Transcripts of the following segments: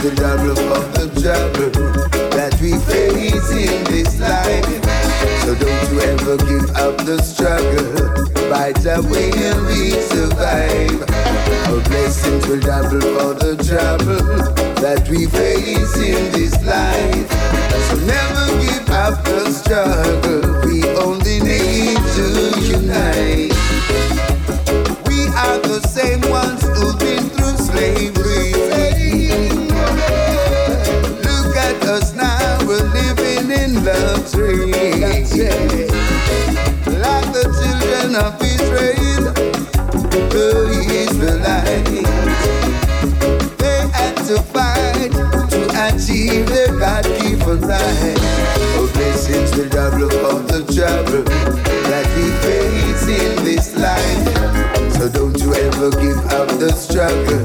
the double for the trouble that we face in this life. So don't you ever give up the struggle. Away and we survive. Will double for the trouble that we face in this life. So never give up the struggle. We only need to unite. We are the same ones who've been through slavery. Look at us now, we're living in luxury. Like the children of Israel, the Israelites. God-given. Oh, blessings will double for the trouble that we face in this life. So don't you ever give up the struggle.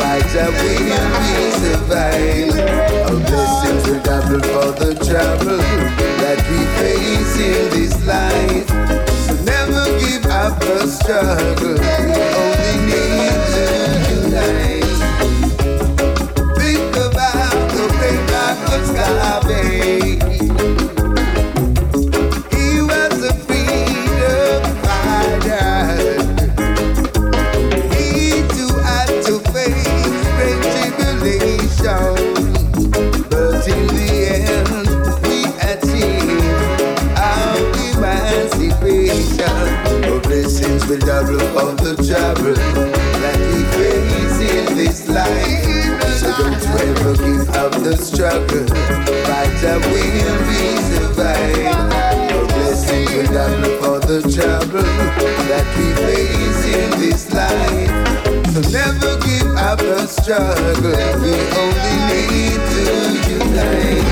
Fight away and we survive. Oh, blessings will double for the trouble that we face in this life. So never give up the struggle. We only need struggle. Fight away and we survive. Oh, blessings will double for the trouble that we face in this life. So never give up the struggle. We only need to unite.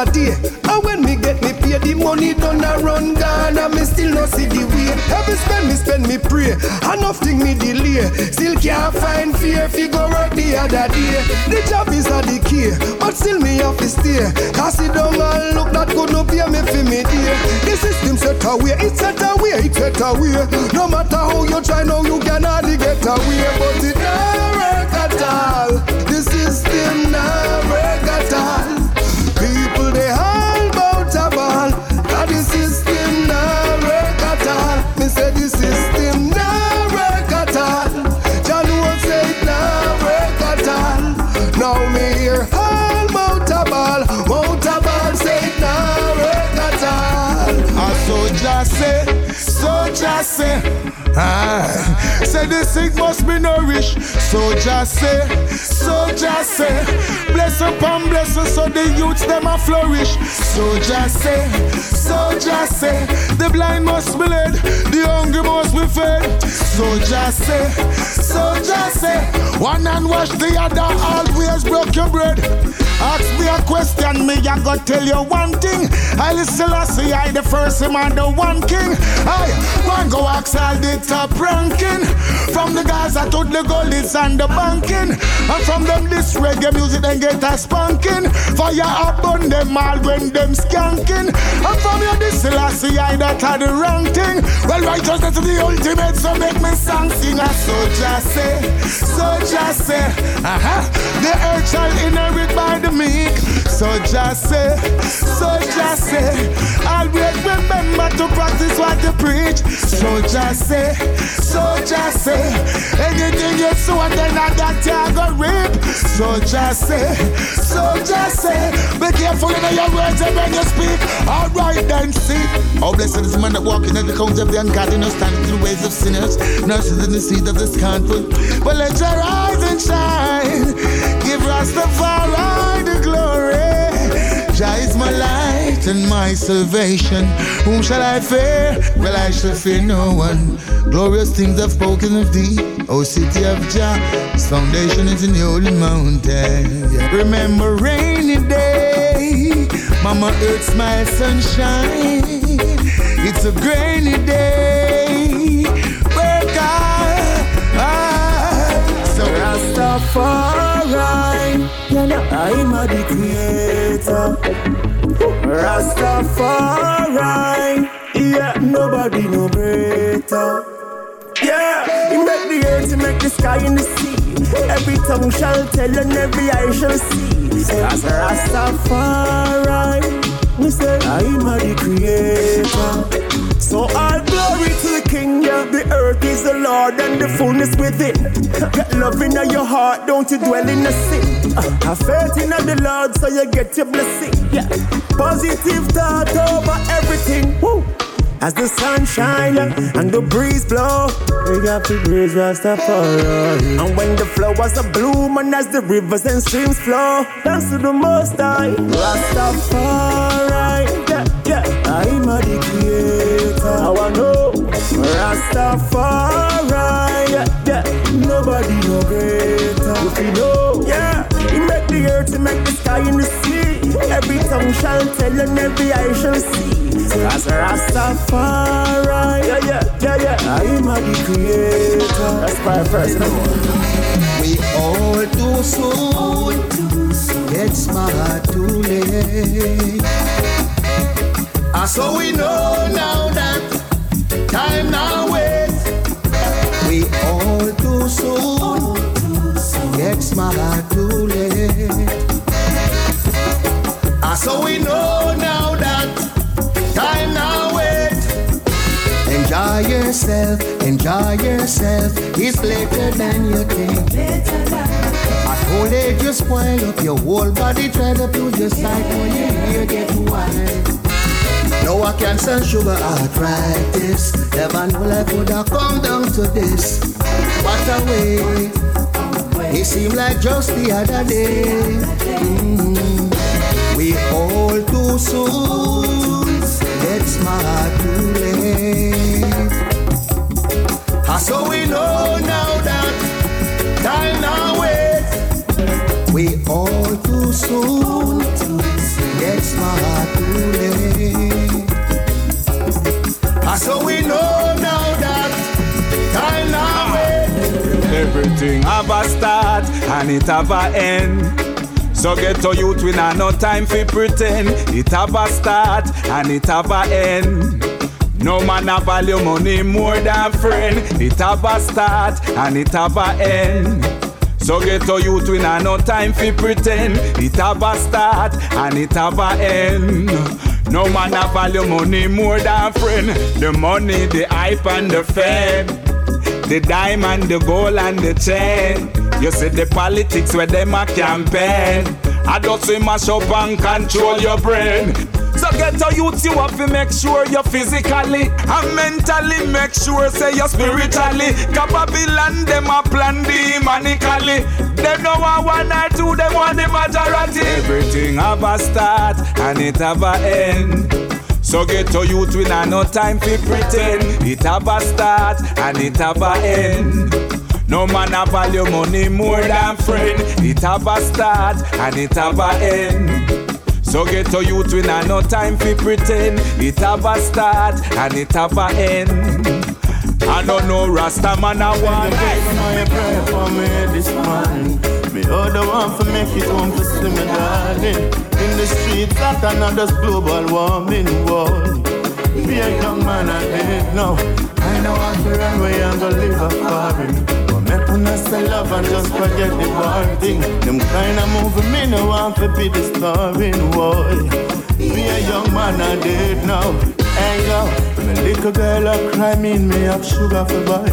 A day. And when me get me pay, the money done a run gone. And me still no see the way. Every spend me spend me pray. And nothing me delay. Still can't find fear. Figure out the other day. The job is a the key, But still me have to stay. Cause it don't and look that good no pay me for me dear. The system set away. It set away. It set away. No matter how you try now you can hardly get away. But it not work at all. Say the sick must be nourished. So just say, so just say, bless upon blessing so the youths them a flourish. So just say, so just say, the blind must be led, the hungry must be fed. So just say, so just say, one hand wash the other, always broke your bread. Ask me a question, me I go tell you one thing. I listen, I see I the first him the one king. I one go ask all the top ranking. From the Gaza to the Gullies and the banking. And from them this reggae music then get a spanking. Fire up on them all when them skanking. And from you this Selassie I that are the wrong thing. Well righteousness is the ultimate so make me song sing a soldier say, soldier say. Uh-huh. The earth shall inherit by the meek. Soldier say, soldier say. Always remember to practice what you preach. Soldier say, soldier say. Anything you sow, then I got you go reap. Soldier say, soldier say. Be careful in your words and when you speak. Alright then, see. Oh, blessed is the man that walking in the cones of the ungodly, no standing in the ways of sinners, nurses in the seed of the scornful. But let your eyes and shine. Rastafari the glory. Jah is my light. and my salvation. Whom shall I fear? Well, I shall fear no one. Glorious things have spoken of thee, O city of Jah. Its foundation is in the holy mountain. Remember rainy day, Mama Earth smile sunshine. It's a grainy day. Rastafari, I'm a the creator. Rastafari, yeah, nobody no greater. Yeah, he make the earth, he make the sky and the sea. Every tongue shall tell and every eye shall see. As Rastafari, me say I'm a the creator. So all glory to King, yeah. The earth is the Lord and the fullness within. Get love in your heart, don't you dwell in the sin. Uh, have faith in the Lord so you get your blessing. Yeah. Positive thought over everything. Woo. As the sun shine and the breeze blow, we got the breeze Rastafari. And when the flowers are bloom and as the rivers and streams flow, dance to the Most High, Rastafari. Yeah, yeah, I'm a. How I know Rastafari. Yeah, yeah, nobody no greater. If you know, yeah, he make the earth, he make the sky and the sea. Every tongue shall tell and every eye shall see. As Rastafari, yeah, yeah, yeah, yeah. I'm a the creator. That's my first number. We all too soon get smart too late. Ah, so we know now that time now wait. We all too soon get smart too late. Ah, so we know now that time now wait. Enjoy yourself, enjoy yourself. It's later than you think. At old age you spoil up your whole body, try to put your sight when you get wide. No, I cancer, sugar, arthritis. Never know life would have come down to this. What a way. It seemed like just the other day. Mm-hmm. We all too soon get smart too late. So we know now that time now wait. We all too soon get smart too late. Ah, so we know now that time now. Everything have a start and it have a end. So get to youth, we not no time for pretend. It have a start and it have a end. No man a value money more than friend. It have a start and it have a end. So get to youth, we not no time for pretend. It have a start and it have a end. No man a value money more than friend. The money, the hype and the fame. The diamond, the gold and the chain. You see the politics where them a campaign. I just say mash up and control your brain. So get to youth, you have to make sure you're physically and mentally. Make sure say you're spiritually. Babylon them a plan demonically. Them no want one or two, them want the majority. Everything have a start and it have a end. So get to youth, we not no time for pretend. It have a start and it have a end. No man a value money more than friend. It have a start and it have a end. So get to youth, we not no time for pretend. It have a start and it have a end. I don't know Rasta man I want. You pray for me this morning. Me other one for make it home to see me darling. In the streets like another global warming world. Be a young man I did know. I know I'm to run away and go live a foreign. Make una say love and just forget the war thing. Them kind of movie me no want to be disturbing, boy. Be a young man I did now. Hey yo, me little girl a cry mean me have sugar for boy.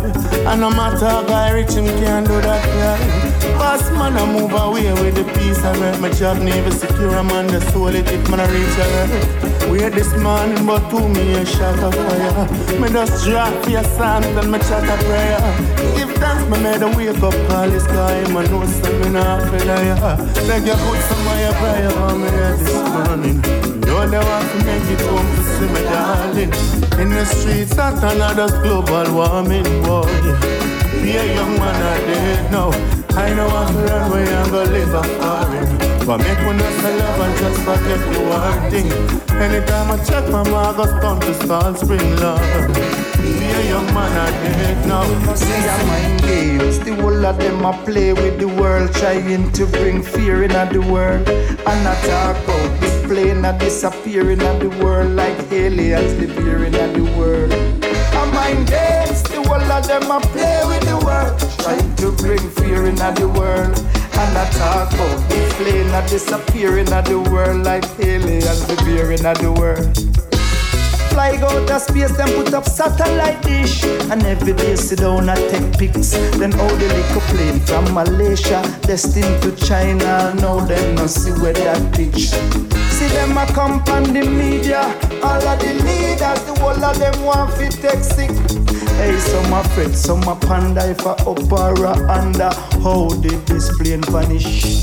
And no matter how guy rich him can't do that cry. Boss man I move away with the peace I read. My job never secure I'm on the soul it if man I reach a earth. Wait this morning but to me a shot of fire. Me just drop your sand and me chat a prayer. Give thanks me made a wake up all this time. I know some me not feel like Beg you put some of your prayer on me this morning. Know they want to make it home to see me, darling. In the streets, that another global warming, boy. Be a young man, I did know. I know I'm to run away and go live a foreign. But make one us a love and just forget the one thing. Anytime I check my mom, I go to Salt Spring Love. Be a young man, I did now. See, I mind games. The whole of them I play with the world, trying to bring fear in the world. And I talk this plane and disappearing in the world like aliens here in the world. I mind games. The whole of them I play with the world, trying to bring fear in the world. And I talk about the plane that disappearing at the world like aliens disappearing at the world. Fly go to space, then put up satellite dish. And every day sit down and take pics. Then all the little plane from Malaysia, destined to China. Now them no see where that pitch. See them a come on the media. All of the leaders, the whole of them want to take sick. Hey, some a fret, some a panda if a up or under. How did this plane vanish?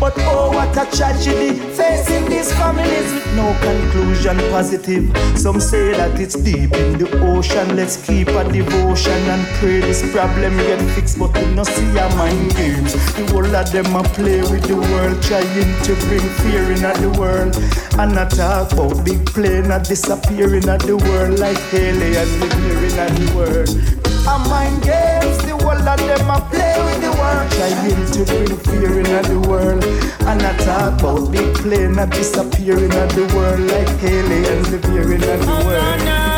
But oh, what a tragedy facing these families with no conclusion positive. Some say that it's deep in the ocean. Let's keep a devotion and pray this problem get fixed. But we no see a mind games. The whole of them a play with the world, trying to bring fear in the world. And I talk about big plane a disappearing at the world like aliens living in the world. A mind games, the whole of them a play with the world, trying to bring fear in the world. And I talk about big plane a disappearing at the world like aliens living in the world. Oh,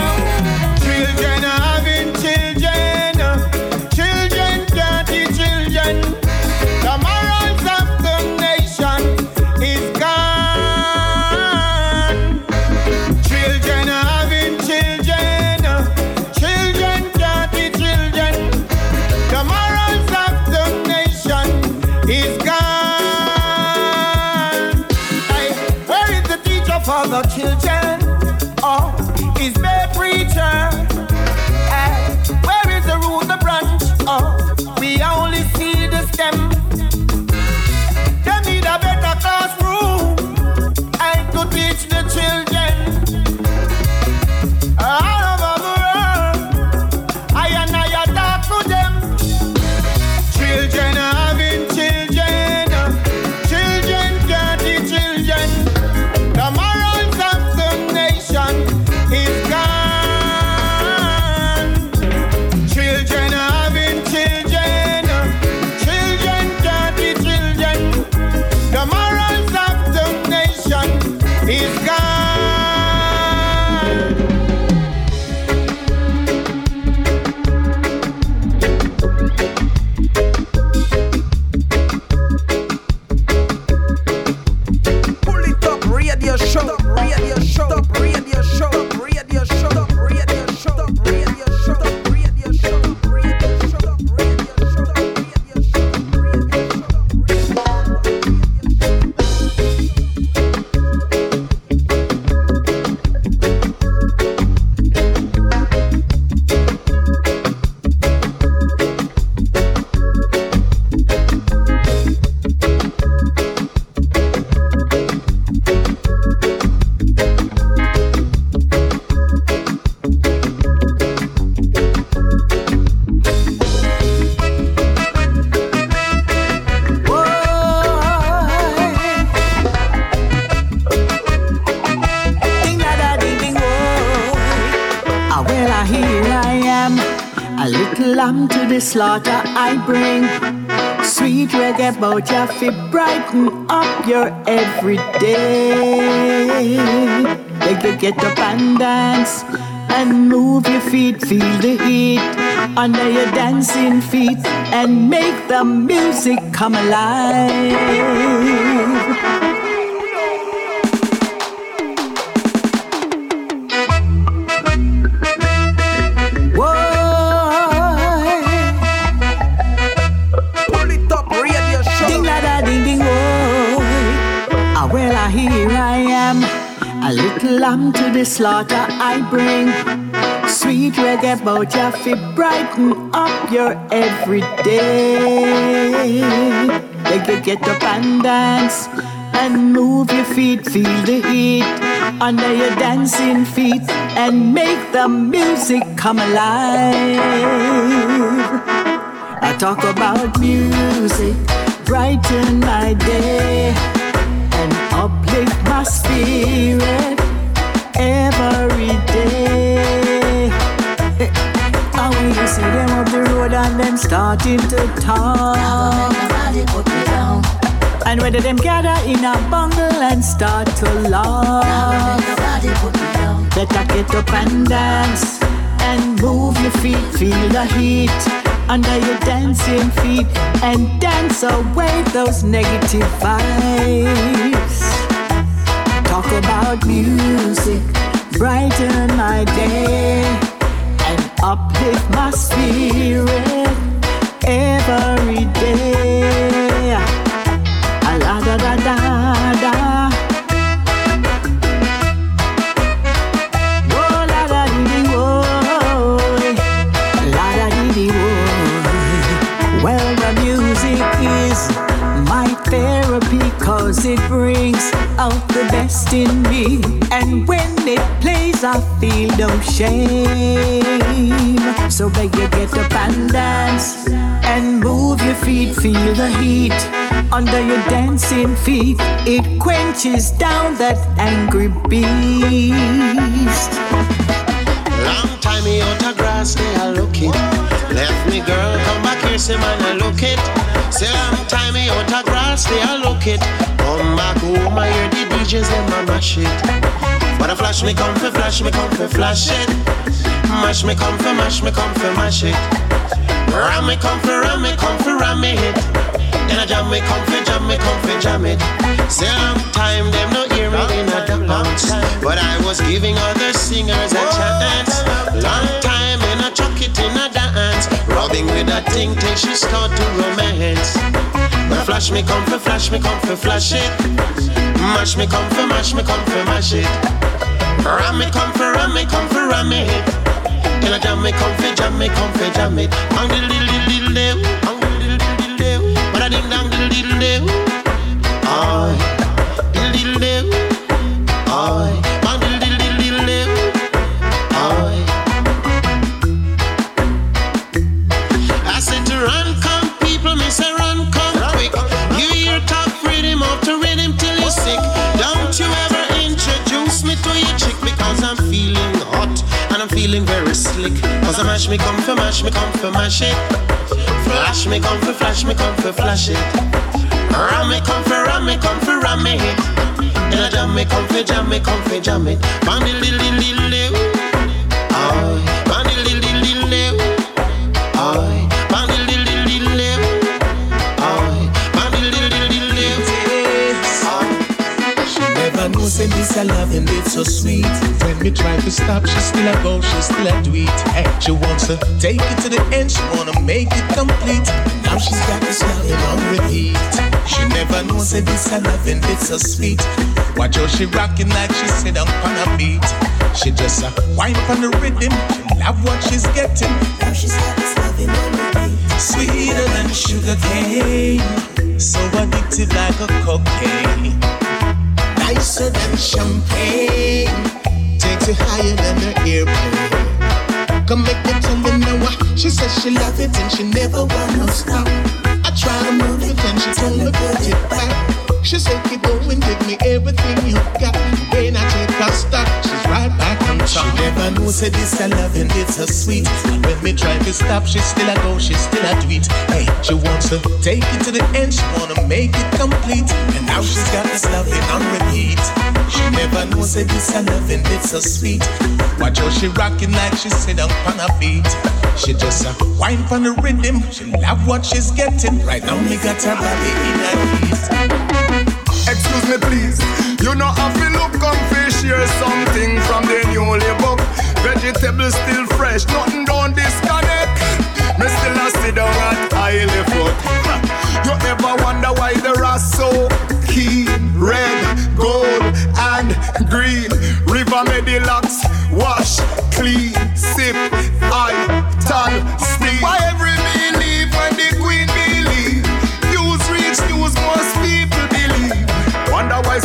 our children. The slaughter I bring. Sweet reggae bout ya fi brighten up your everyday. You get up and dance and move your feet, feel the heat under your dancing feet and make the music come alive. Slaughter I bring. Sweet reggae bout ya fi brighten up your everyday. You get up and dance and move your feet, feel the heat under your dancing feet and make the music come alive. I talk about music, brighten my day and uplift my spirit see them up the road and them starting to talk. And whether them gather in a bungle and start to laugh. Better get up and dance and move your feet, feel the heat under your dancing feet and dance away those negative vibes. Talk about music, brighten my day uplift my spirit every day la da da da da. Best in me. And when it plays, I feel no shame. So you get up and dance and move your feet, feel the heat under your dancing feet. It quenches down that angry beast. Long time me out of grass, they are looking. Left me girl, come back here, say man, I look it. Say long time me out of grass, they are looking. Come back oh, home, I hear the DJs, them a mash it. But a flash me come for flash me come for flash it. Mash me come for mash me come for mash it. Ram me come for ram me come for ram me hit. In a jam me comfy, jam me comfy, jam it. Say long time them no hear me in a dance, but I was giving other singers a chance. Long time in a chuck it in a dance, rubbing with that thing till she start to romance. But flash me comfy, flash me comfy, flash it. Mash me comfy, mash me comfy, mash it. Ram me comfy, ram me comfy, ram it. In a jam me comfy, jam me comfy, jam it. On the little, little, mash me come for mash me come for mash it. Flash me, come for flash me, come for flash it. Ram me, come for ram me, come for ram me hit. In a jam me, come for jam me, come for jam it. Diddle diddle diddle. Oh, bang say this a love and it's so sweet. When me try to stop, she still a go, she still a it. Hey, she wants to take it to the end, she wanna make it complete. Now she's got this loving on repeat. She never knows that this I love and it's so sweet. Watch how she rocking like she sit on a beat. She just a wine on the rhythm, she love what she's getting. Now she's got this loving on repeat. Sweeter than sugar cane, so addictive like a cocaine. Nicer than champagne, takes you higher than the airplane. Come make me tell you now. She says she love it and she never want no stop. I try to move it and she told me put it back. She said keep going, give me everything you got. When I stop, she's right back on top. She never knows that this a love and it's a sweet. And when me try to stop, she still a go, she still a tweet. Hey, she wants to take it to the end, she wanna make it complete. And now she's got this loving on repeat. She never knows that this a love and it's so sweet. Watch how she rocking like she sit down on her feet. She just a wine on the rhythm. She love what she's getting. Right now me got her body in her heat. Excuse me please, you know I feel look comfy, share something from the newly book. Vegetables still fresh, nothing don't disconnect. Me still a sit down at highly foot. You ever wonder why the rest so keen? Red, gold, and green. River Medilax, wash, clean, sip, I, tan,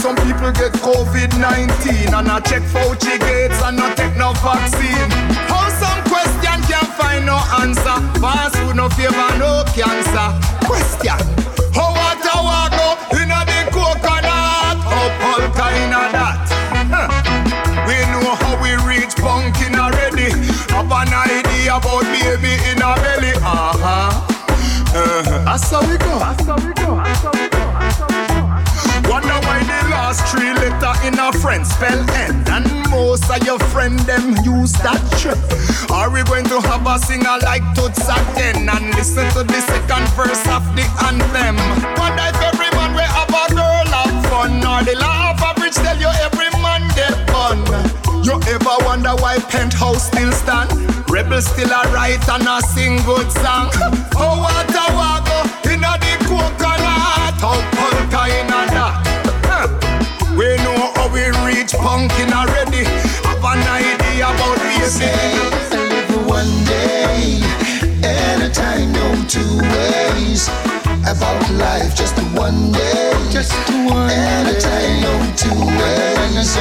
some people get COVID-19 and I check Fauci gates and not take no vaccine. How some question can find no answer? Fast food no favor no cancer. Question. How water up in the coconut? How polka in a that? Huh. We know how we reach pumpkin already. Have an idea about baby in a belly. Uh-huh. Uh-huh. That's how we go. That's how we go. Letter in a friend spell N And most of your friend them use that trick. Are we going to have a singer like Toots again? And listen to the second verse of the anthem. Wonder if every man will have a girl have fun. Or the law of average tell you every man get fun. You ever wonder why Penthouse still stand? Rebel still a write and a sing good song. Oh what a walk oh, in a the coconut oh, we reach pumpkin already Have an idea about Say, basic live one day at a time, no two ways. About life, just one day. Just one at a time, no two ways.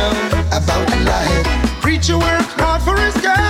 About life. Preacher worked hard for his gown,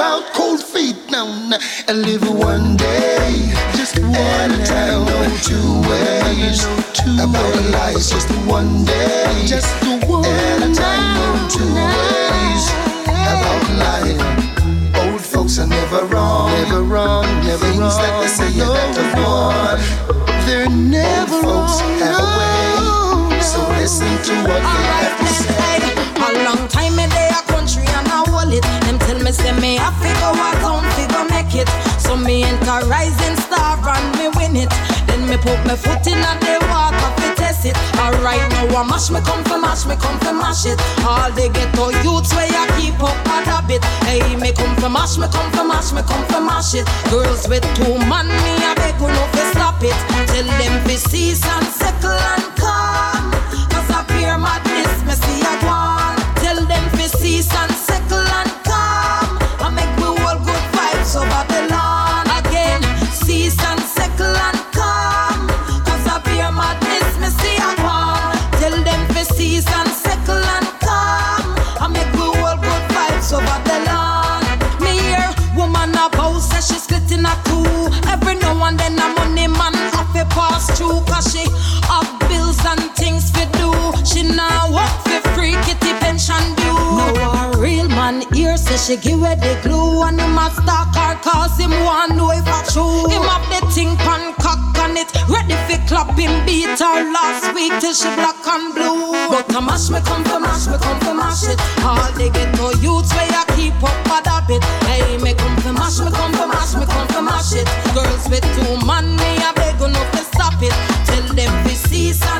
about cold feet now and live one day. Just one at a time, no two ways. About life, just one day. Just one at a time, no two ways. About life. Old folks are never wrong. Never wrong, never Things wrong. that they say no, are better for. They're never Old folks wrong, have a way. So listen to what they have to say. A long time me dey a country and it. Them tell me say me a figure a town figure make it. So me enter rising star and me win it. Then me put my foot in and the water fi test it. Alright now I mash me come fi mash me come fi mash it. All the ghetto youths where ya keep up a habit. Hey me come fi mash me come fi mash me come fi mash it. Girls with two man me a beg you no fi stop it. Tell them fi cease and settle and calm. Cause I fear madness me see a one. Tell them fi cease and cause she have bills and things fi do. She now work for free kitty pension due. No a real man here say she give her the glue and him a stalk her cause him want know if a true. Him have the thing pan cock on it ready fi clap him beat her last week till she black and blue. But I mash me come for mash me come for mash it. All the ghetto youths where ya keep up a habit. Hey me come for mash me come for mash me come for mash it. Girls with two man me a beg you no fi stop it. Them fi cease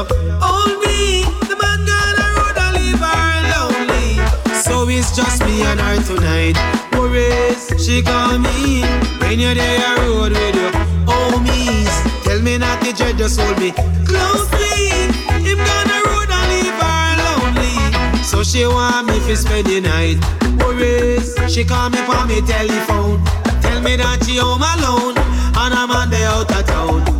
I you. Own me. The man gonna road and leave her lonely. So it's just me and her tonight. Worries, she call me when you're there road with your homies. Tell me not to dread, just hold me closely. Him gonna road and leave her lonely. So she want me to spend the night. Worries, she call me on me telephone. Tell me that she home alone and I'm on the out of town.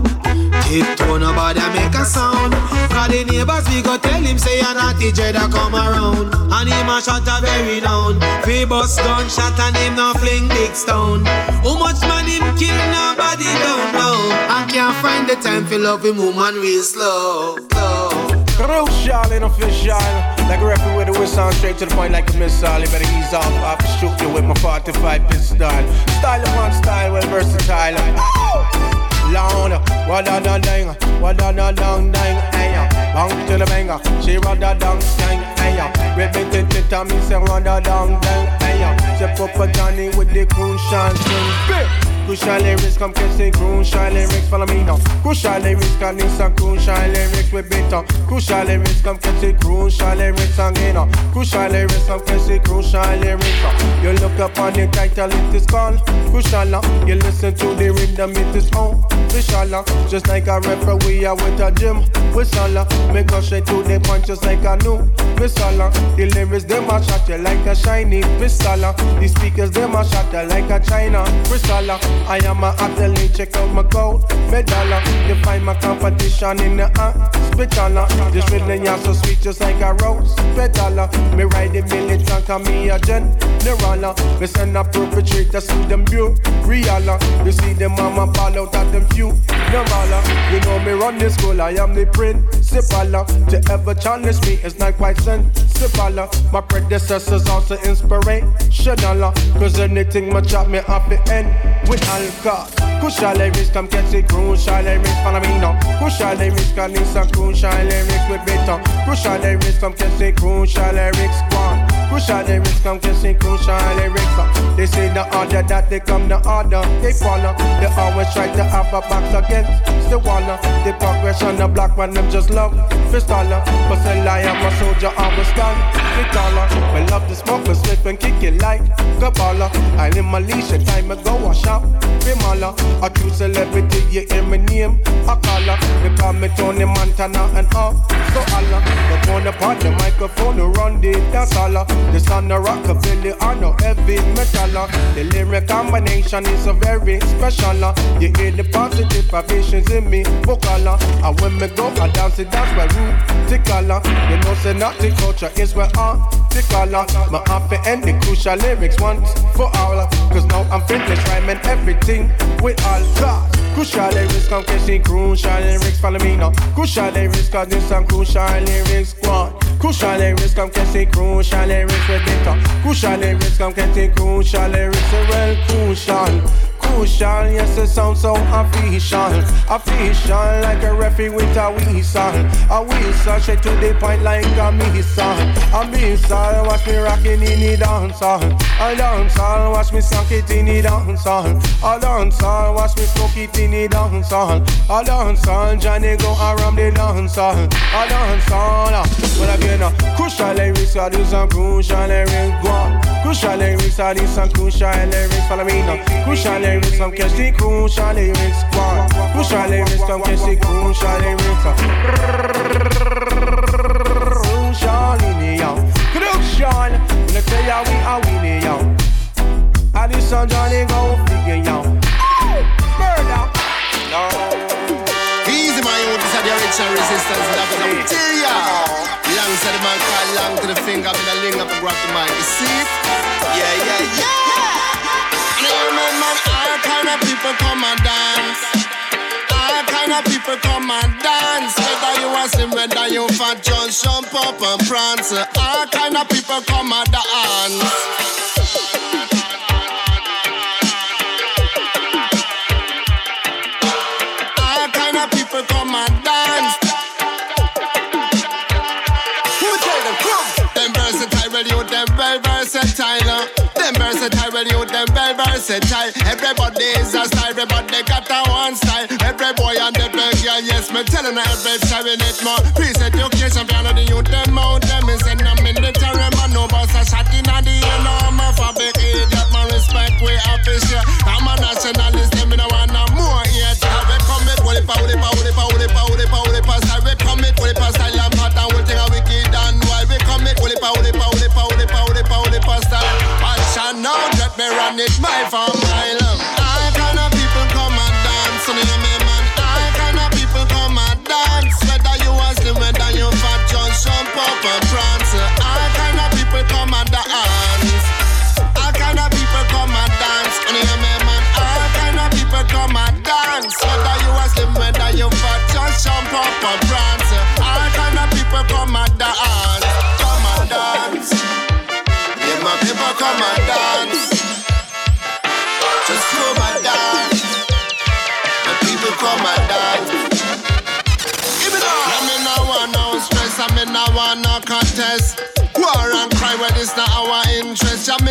Tiptoe, nobody make a sound. Cause the neighbors, we go tell him, say, you're not the dread come around. And him a shot a very down. We bust gunshot and him no fling big stone. How much man him kill, nobody don't know. I can't find the time for love him, woman real slow. slow. Crucial and official. Like a referee with a whistle straight to the point like a missile. You better ease off, I can shoot you with my 45 pistol. Style upon style, well versatile. Oh! Lord, what a da ding, what a da dong ding, hey, bang to the banger, she run da dong ding, hey, rip it to the tummy, say run da dong ding, hey, step up a Johnny with the crucial thing, Crucial lyrics, come the crucial lyrics, follow me now. Crucial lyrics, cause this a crucial lyrics we up. Crucial lyrics, come the crucial lyrics again. Uh. Crucial lyrics, come the crucial lyrics. Uh. You look up on the title, it is called Crucial. Uh. You listen to the rhythm, it is on. Uh. just like a referee, went to gym. Whistle, make go straight to the point, just like a new. Uh. The lyrics, them a shot you like a shiny pistol. The speakers, them a shot you like a China crystal. I am a athlete, check out my gold medal. You find my competition in the hospital. This rhythm is so sweet, just like a rose petal. Me ride the militant, call me a general. Me send a perpetrator, see them real. You see them mama ball out at them few. Normal, you know me run this school, I am the principal. To ever challenge me is not quite sensible. My predecessors also inspirational. Cause anything my chop me off the end with alcohol. Crucial lyrics, come catch it, crucial lyrics, follow me now. Crucial lyrics, cause this a crucial lyrics with better. Crucial lyrics, come catch it, crucial lyrics, one. Crucial lyrics, come it, crucial lyrics. They say the order that they come, the order they follow. They always try to have a box against the wall. Uh, the progression, the black man, them just love fistola. Uh, but say I'm a soldier, always stand the taller. We uh, love the smoke, we slip and kick it like a baller. I in my leash, time ago, I shop, Bimala. A true celebrity, you hear my name, I call her. They call me Tony Montana and all. So Allah, the on the part the microphone, to run the dance all. The son of rockabilly, I know heavy metal. Uh. The lyric combination is a very special. Uh. You hear the positive vibrations in me, vocal. Uh. And when me go, I dance it, dance where root, tickle. You know, say not the culture is where I the color. My happy end the crucial lyrics once for all. Cause now I'm finished rhyming everything with all God. Crucial lyrics, come catching crucial lyrics, follow me now. Crucial lyrics, cause this some crucial lyrics, squad. Crucial lyrics, come catching crucial lyrics with it. Crucial lyrics, come crucial lyrics, well crucial crucial. Yes, it sounds so official. Official, like a referee with a whistle. A whistle, straight to the point like a missile. A missile, watch me rocking in the dancehall. A dancehall, watch me sunk it in the dancehall. A dancehall, watch me smoke it in the dancehall. A dancehall, Johnny go around the dancehall. A dancehall, ah, well again, crucial lyrics, are these are crucial lyrics. Go on. Crucial lyrics, are these are crucial lyrics. Follow me now. Crucial lyrics lyrics, come catch the crucial lyrics. One, crucial lyrics, come catch the crucial lyrics. Crucial in the young, crucial. When I tell ya we are winning young. Addison Johnny go figure young. Murder. No. Easy my own, this is the original resistance. That's what I'm tell ya. Long said the man call long to the finger, I'm in a ling up and grab the mic. You see it? Yeah, yeah, yeah. And I remember kind of people come and dance. All kind of people come and dance. Whether you are slim, whether you fat, just jump up and prance. All kind of people come and dance. versatile. Everybody is a style, everybody got a one style. Every boy and every girl, yes, me telling her every time we need more. Please education, piano, the youth, them out, them is in the military, man, no boss a shot me my farm,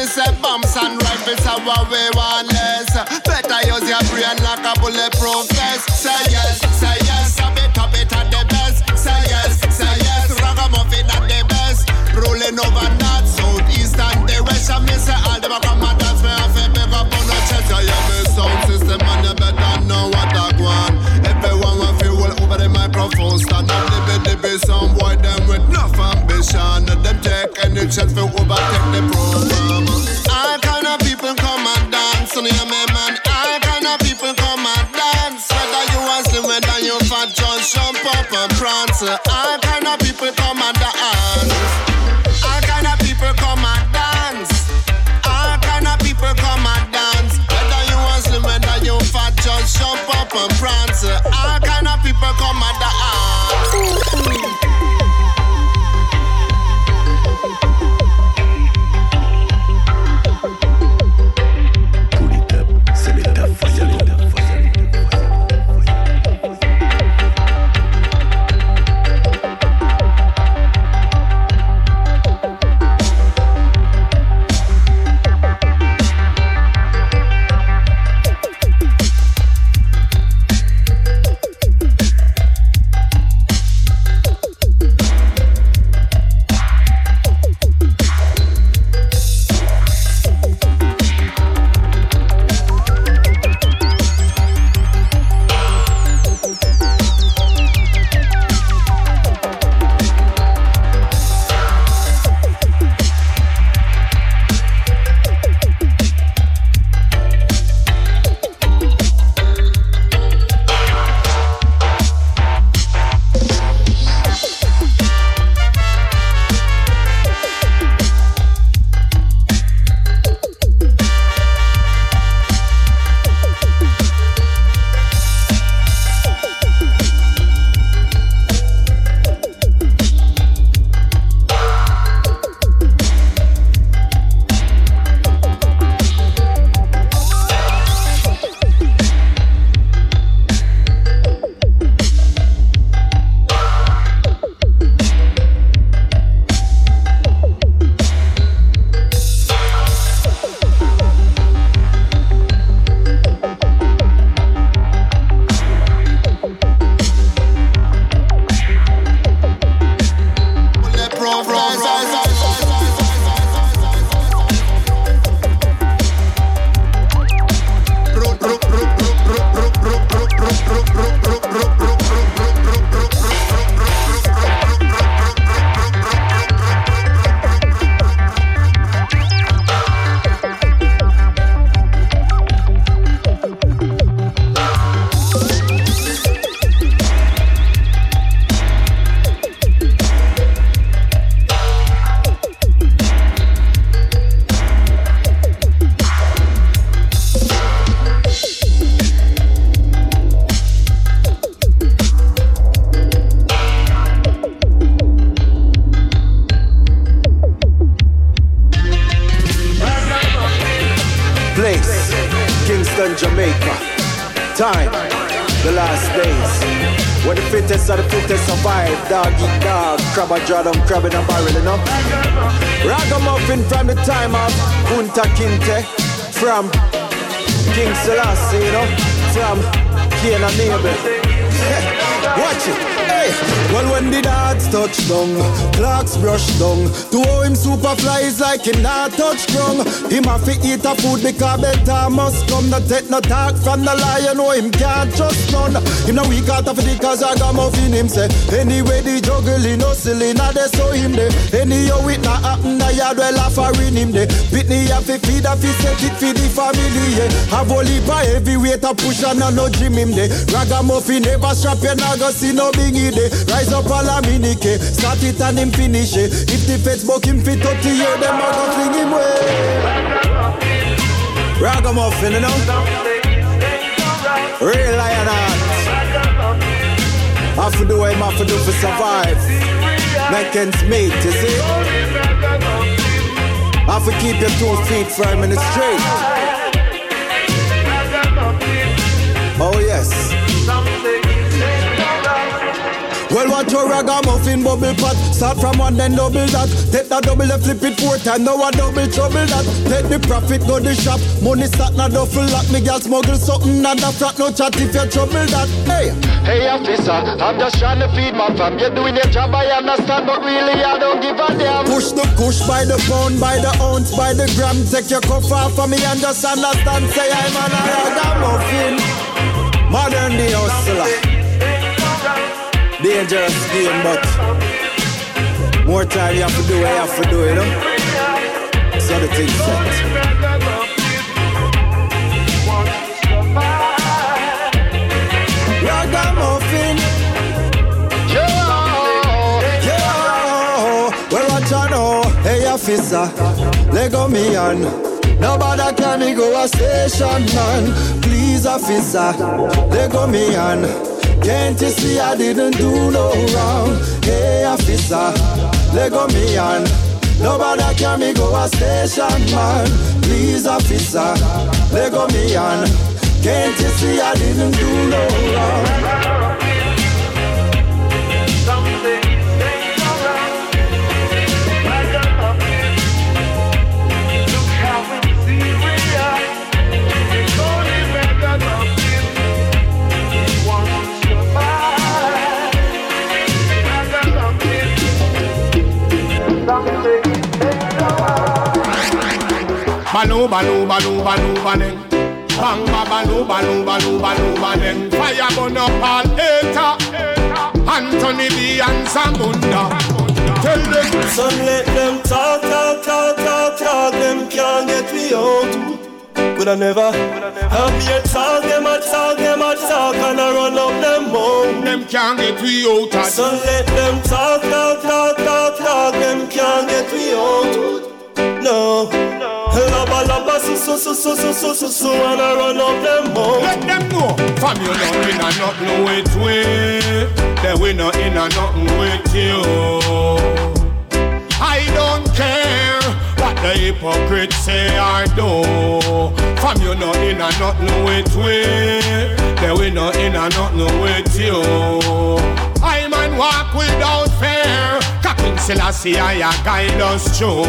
say bombs and rifles are what we want less. Better use your brain like a bulletproof vest. Say yes, say yes. A bit of it at the best. Say yes, say yes. Ragamuffin at the best. Rolling over north, south, east and the west. Me say all them a come and dance. Me have to pick up on the chest. Ya hear me sound system and you better know what I want. Everyone want feel well over the microphone. Stand up, libby, libby, some boy them with enough ambition. Them take any chance to overtake the up and prance. All kind of people come and dance. All kind of people come and dance. All kind of people come and dance. Whether you are slim, whether you fat, just jump up and prance. Him not touch ground. Have eat a food because better must come. Not take no talk from the lion, know him can't trust none. Him no weak out of the cause I got muffin him say. Anyway, the juggling, no silly, now they saw him there. Anyhow, it not happen, the yard well offering him there. Pitney have to feed, have to set it for the family, yeah. Have only by heavy weight a push and no gym him there. Ragamuffin never strap you, not go see no bingy there. Rise up all a minike, start it and him finish it. If the feds book him fit 30 year, them a go fling him way. Ragamuffin, you know? Real lion heart. Have to do what him have to do for survive. Make ends meet, you see? Have to keep your two feet firm in the street. Well, watch your ragamuffin bubble pot. Start from one, then double that. Take that double and flip it four times. Now a double trouble that. Take the profit, go the shop. Money start na duffel lock. Me gal smuggle something na the frat. No chat if you trouble that. Hey. Hey officer, I'm just trying to feed my fam. You're doing your job, I understand, but really I don't give a damn. Push the kush by the pound, by the ounce, by the gram. Take your cuff off for me and just understand. Say I'm an ragamuffin. Modern day hustler. Dangerous game, but more time you have to do what you have to do, you know? So the thing set. Ragamuffin. Yo, yo. Well, what you know? Hey, officer, let go me on. Nobody can go a station, man. Please, officer, let go me on. Can't you see I didn't do no wrong? Hey, officer, let go me on. Nobody can me go a station, man. Please, officer, let go me on. Can't you see I didn't do no wrong? Banu, banu, banu, banu, baneng. Bang, ba, banu, banu, banu, banu, baneng. Fire burn up all hater. Anthony B and Zamunda. Tell them. Some let them talk, talk, talk, talk, talk. Them can't get me out. Could I never help me talk, them a talk, them a talk, and I run up them home. Them can't get me out. So let them talk, talk, talk, talk, talk. Them can't get me out. No. Laba, laba, so, so, so, so, so, so, so, so, and I run up them home. Let them know. From you not in a nothing with we. Then we not in a nothing with you. I don't care what the hypocrites say or do. From you not in a nothing with we. Then we not in a nothing with you. I man walk without fear. Captain Selassie, I guide us through.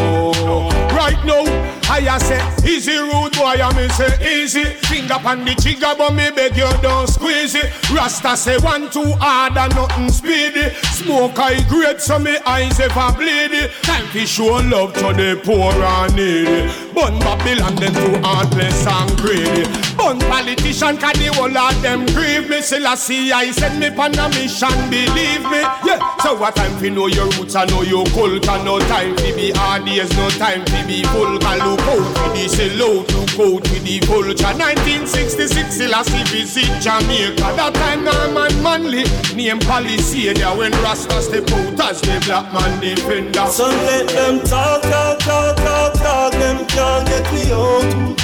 Right now, I say easy rude boy, I me say easy. Finger on the trigger, but me beg you don't squeeze it. Rasta say one too hard and nothing speedy. Smoke I great, so me eyes ever bleedy. Time to show love to the poor and needy. Bun Babylon them too heartless and greedy. Bun politician, cause the whole of them grieve me. Selassie, I send me on a mission, believe me. Yeah, so what time fi know your roots and know your culture. No time fi be hard days, no time fi be vulgar. Look out with the salute, look out with the culture. 1966, Selassie visit Jamaica. That time Norman Manley, name policy there when Rasta step out as the black man defender. So let them talk, talk, talk, talk, talk. Them can't get me out.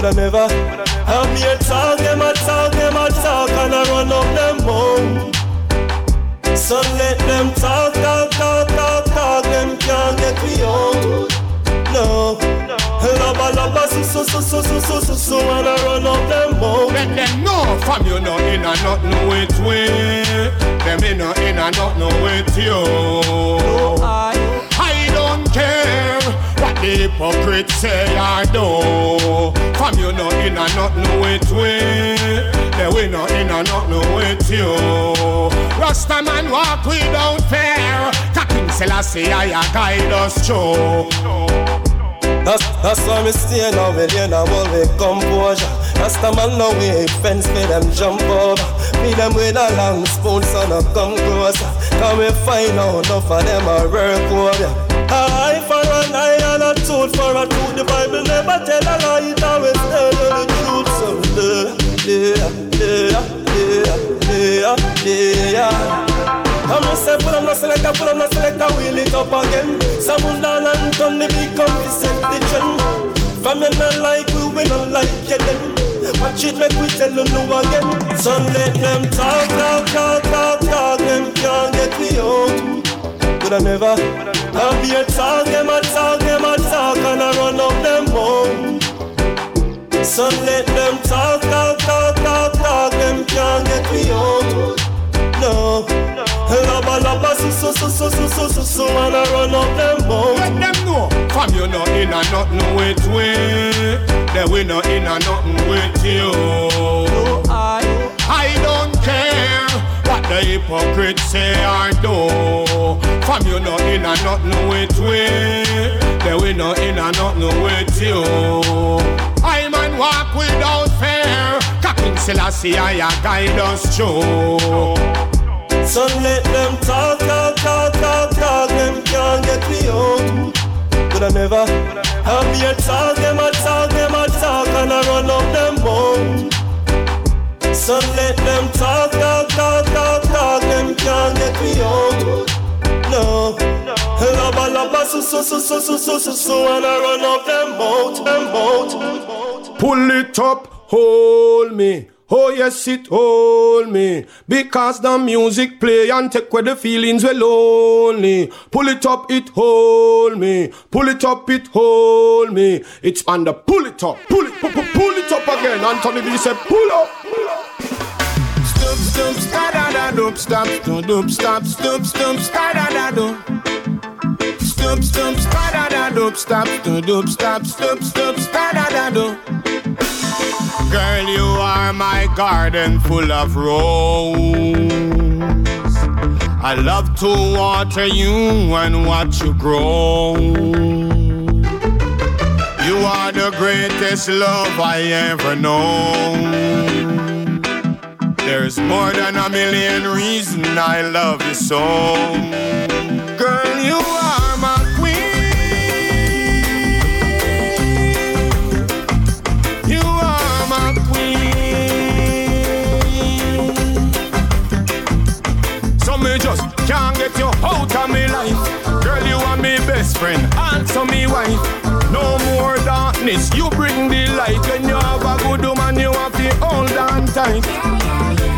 Could I never help me a talk? Them a talk, them a talk, and I run up them home. So let them talk, talk, talk, talk, talk. Them can't get me out. No. Laba, laba, so, so, so, so, so, so, so, so, and I run up them home. Let them know from you not in a nothing with we. Them in a in a nothing with you. I don't care what the hypocrites say or do. From you not in a nothing with we. Then we not in a nothing with you. Rasta man walk without fear. King Selassie, I guide us through. That's, why me stay now with you now all with composure That's the man now we fence me them jump over Me them with a long spoon so no come closer Can we find out enough of them a work over eye tooth for a tooth The Bible never tell a lie, it always tell you the truth So yeah, yeah, yeah, yeah, yeah, I'm not say put on no selector, put no selector, wheel it up again. Someone down and turn the big set the trend. From you not like we, we not like you then. Watch it make we tell you no again. So let them talk, talk, talk, talk, talk. Them can't get me out. Could I never have your talk, them a talk, them a talk, and I run up them home. So let them talk, talk, talk, talk, talk. Them can't get me out. No. Laba laba so so so so so so so so and I run up them bout. Let them know, from you not in a nothing with we. Then we not in a nothing with you. No, I, I don't care what the hypocrites say or do. From you not in a nothing with we. Then we not in a nothing with you. I man walk without fear. King Selassie, I guide us through. So let them talk, talk, talk, talk, talk. Them can't get me out. Could I never have your talk? Them a talk, them a talk, and I run up them mouth. So let them talk, talk, talk, talk, talk. Them can't get me out. No. Laba laba so so so so so so so so and I run up them boat, them boat. Pull it up, hold me. Oh yes, it hold me because the music play and take away the feelings we lonely. Pull it up, it hold me. Pull it up, it hold me. It's the pull it up, pull it, pull, pull, pull it up again. Anthony B said, pull up. Stop, stop, stop, da da doop, stop, stop, doop, stop, stop, stop, stop, da da doop. Stop, stop, stop, da da doop, stop, stop, doop, stop, stop, stop, stop, da da doop. Girl, you are my garden full of roses. I love to water you and watch you grow. You are the greatest love I ever known. There's more than a million reasons I love you so. Girl, you are my queen. You are my queen. So me just Can't get you out of me life. Girl, you are my best friend, answer me wife. More darkness, you bring the light. When you have a good woman, you have to hold on tight.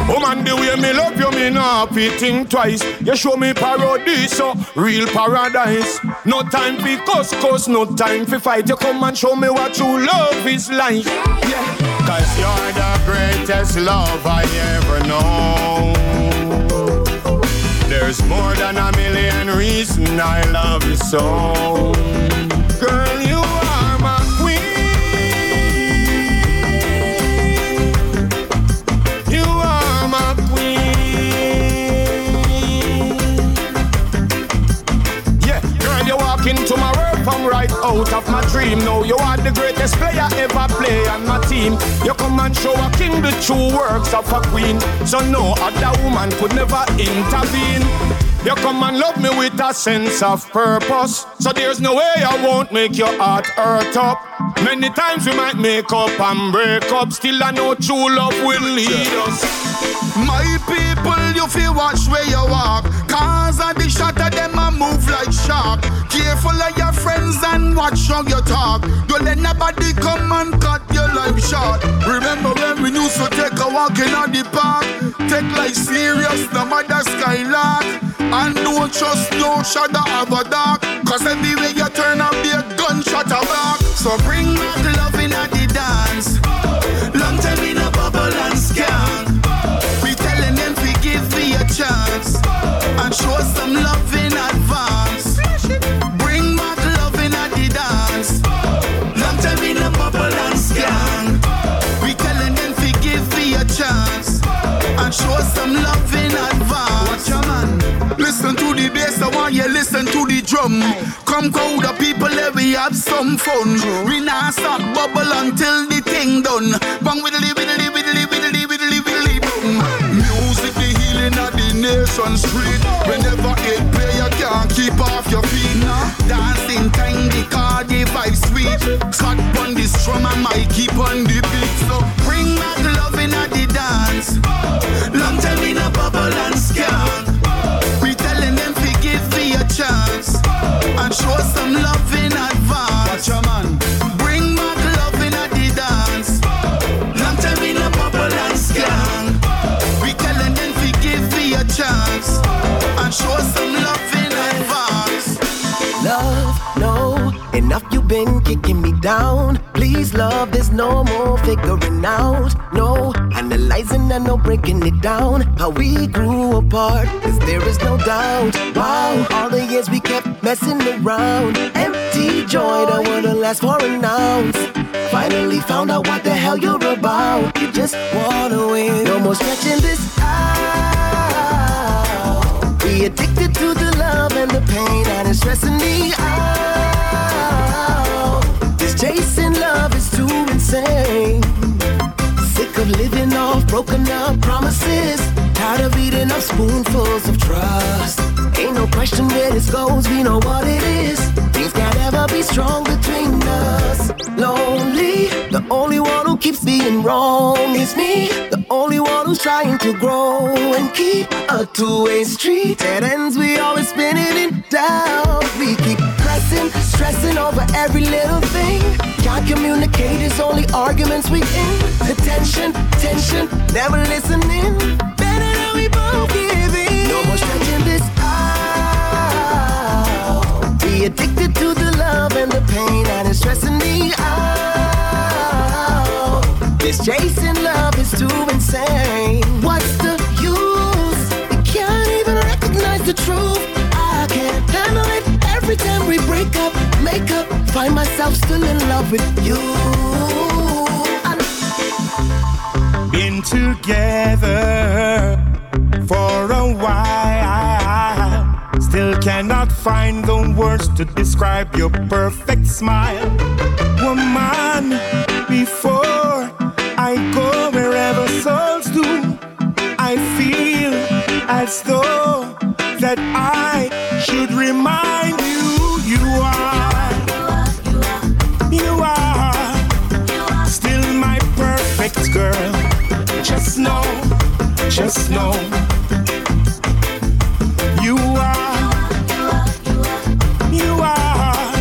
Woman, the way me love you, me not think twice. You show me paradise, so real paradise. No time for cuss, cuss, no time for fight. You come and show me what true love is like. Yeah. Cause you're the greatest love I ever know. There's more than a million reasons I love you so. Into my world from right out of my dream. No, you are the greatest player ever play on my team. You come and show a king the true works of a queen. So no other woman could never intervene. You come and love me with a sense of purpose. So there's no way I won't make your heart hurt up. Many times we might make up and break up. Still I know true love will lead us. My people, you feel watch where you walk. Cause I the shot of them I move like shark. Careful of your friends and watch how you talk. Don't let nobody come and cut your life short. Remember when we used to take a walk in the park? Take life serious, no matter skylark. And don't trust no shadow of a dark. Cause everywhere you turn up, be a gunshot a back. So bring back love in the dance. Come crowd the people, let we have some fun. We not stop bubble until the thing done. Bang with the with the with the boom. Music the healing of the nation street. Whenever it play, you can't keep off your feet. Dancing time, the car, the vibe sweet. Fat on the drum, I might keep on the beat. So bring back love in the dance. Long time in a bubble and scan. Show some love in advance. man. Bring back love in the dance. Long time in a bubble and scan. We telling them to give me a chance and show some love in advance. Love, no, enough you been kicking me down. Please, love, there's no more figuring out. No, analyzing and no breaking it down. How we grew apart, cause there is no doubt. Wow, all the years we kept messing around. Empty joy that wouldn't last for an ounce. Finally found out what the hell you're about. You just wanna win. No more stretching this out. Be addicted to the love and the pain and it's stressing me out. Chasing love is too insane. Of living off broken up promises. Tired of eating up spoonfuls of trust. Ain't no question where this goes, we know what it is. Things can't ever be strong between us. Lonely, the only one who keeps being wrong is me. The only one who's trying to grow and keep a two-way street. Dead ends, we always spinning it down. We keep pressing, stressing over every little thing. Can't communicate, it's only arguments we in. The tension, tension, never listening. Better that we both give in. No more stretching this out. Be addicted to the love and the pain and it's stressing me out. This chasing love is too insane. What's the use? You can't even recognize the truth. Up, make up. Find myself still in love with you. Been together for a while. Still cannot find the words to describe your perfect smile. Woman, before I go wherever souls do, I feel as though that I should remind girl. Just know, just know you are, you are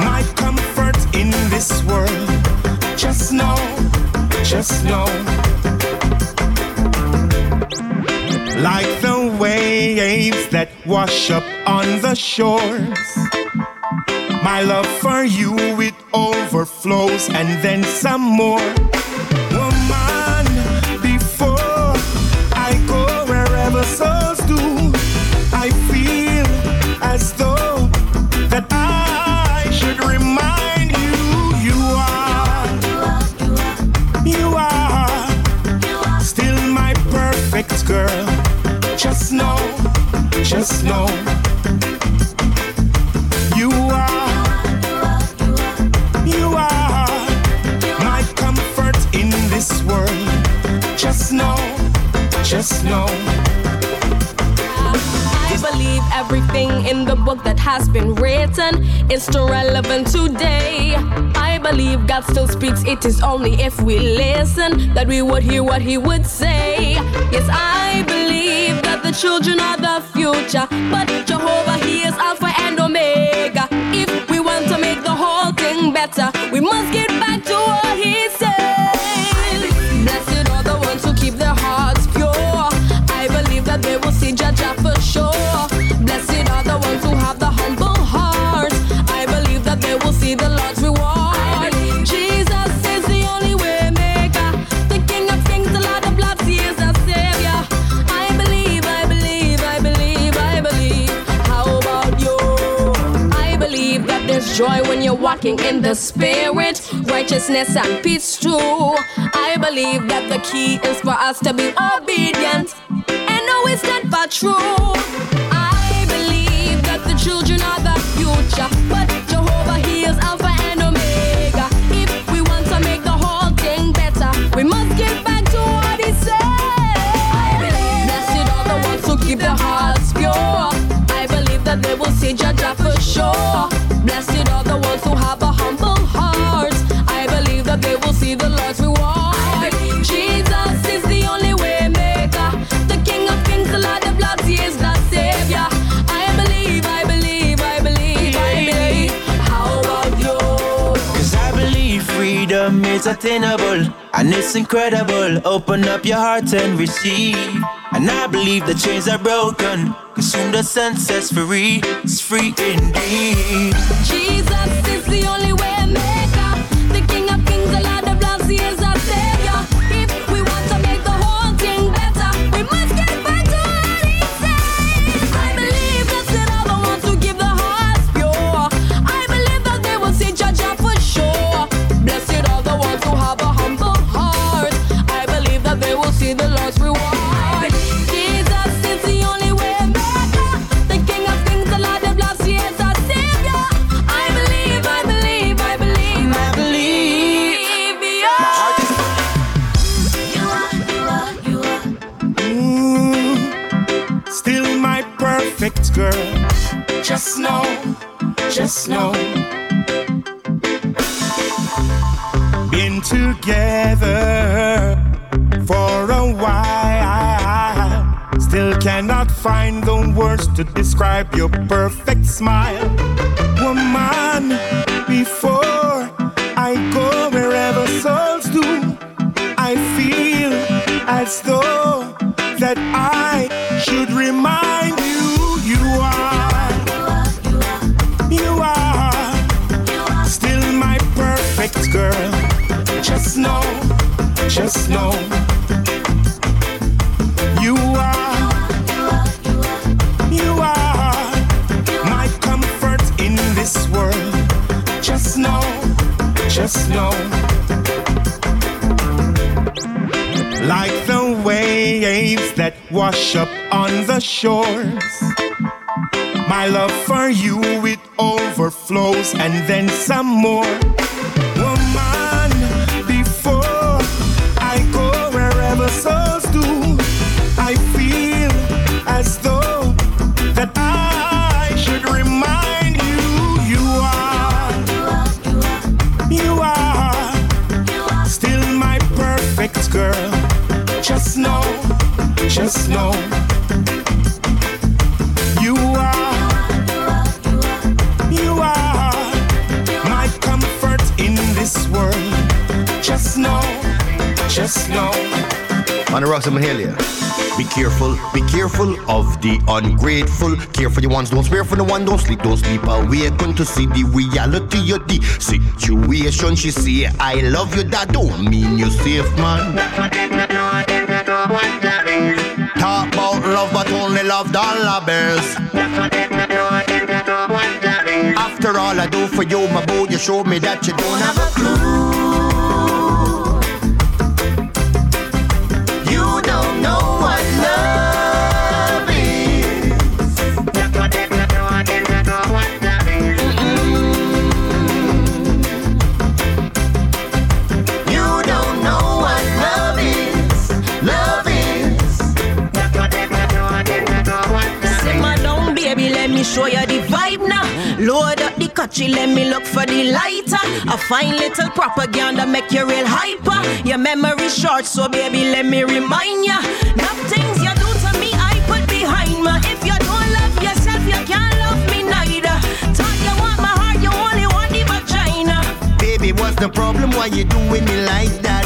my comfort in this world. Just know, just know. Like the waves that wash up on the shores. My love for you, it overflows and then some more. Just know you are, you are my comfort in this world. Just know, just know. I believe everything in the book that has been written is still relevant today. I believe God still speaks, it is only if we listen that we would hear what He would say. Yes, I believe children are the future, but Jehovah, He is Alpha and Omega. If we want to make the whole thing better, we must get back to what walking in the spirit, righteousness and peace too. I believe that the key is for us to be obedient and always stand for true. I believe that the children are the future, but Jehovah heals is Alpha and Omega. If we want to make the whole thing better, we must give back to what He said. I believe blessed are the ones who keep their hearts pure. I believe that they will see Jaja for sure. Blessed are the ones who have a humble heart. I believe that they will see the Lord's reward. Jesus is the only way maker, the King of Kings, the Lord of Lords. He is the Savior. I believe, I believe, I believe, I believe. How about you? Cause I believe freedom is attainable and it's incredible. Open up your heart and receive. And I believe the chains are broken. Soon the sun sets free. It's free indeed. Jesus know. Been together for a while. Still cannot find the words to describe your perfect smile. Girl. Just know, just know you are, you are my comfort in this world. Just know, just know. Like the waves that wash up on the shores. My love for you, it overflows and then some more. Just know you are, you are my comfort in this world. Just know, just know. On the rocks of Mahalia. Be careful, be careful of the ungrateful. Care for the ones, don't spare for the one, don't sleep, don't sleep. Awaken to see the reality of the situation. She say, I love you, that don't mean you're safe, man. Love, but only love dollar bills. After all I do for you, my boy, you show me that you don't have a clue. Country, let me look for the lighter. A fine little propaganda make you real hyper. Your memory short, so baby, let me remind ya. Enough things you do to me, I put behind me. If you don't love yourself, you can't love me neither. Thought you want my heart, you only want the vagina. Baby, what's the problem? Why you doing me like that?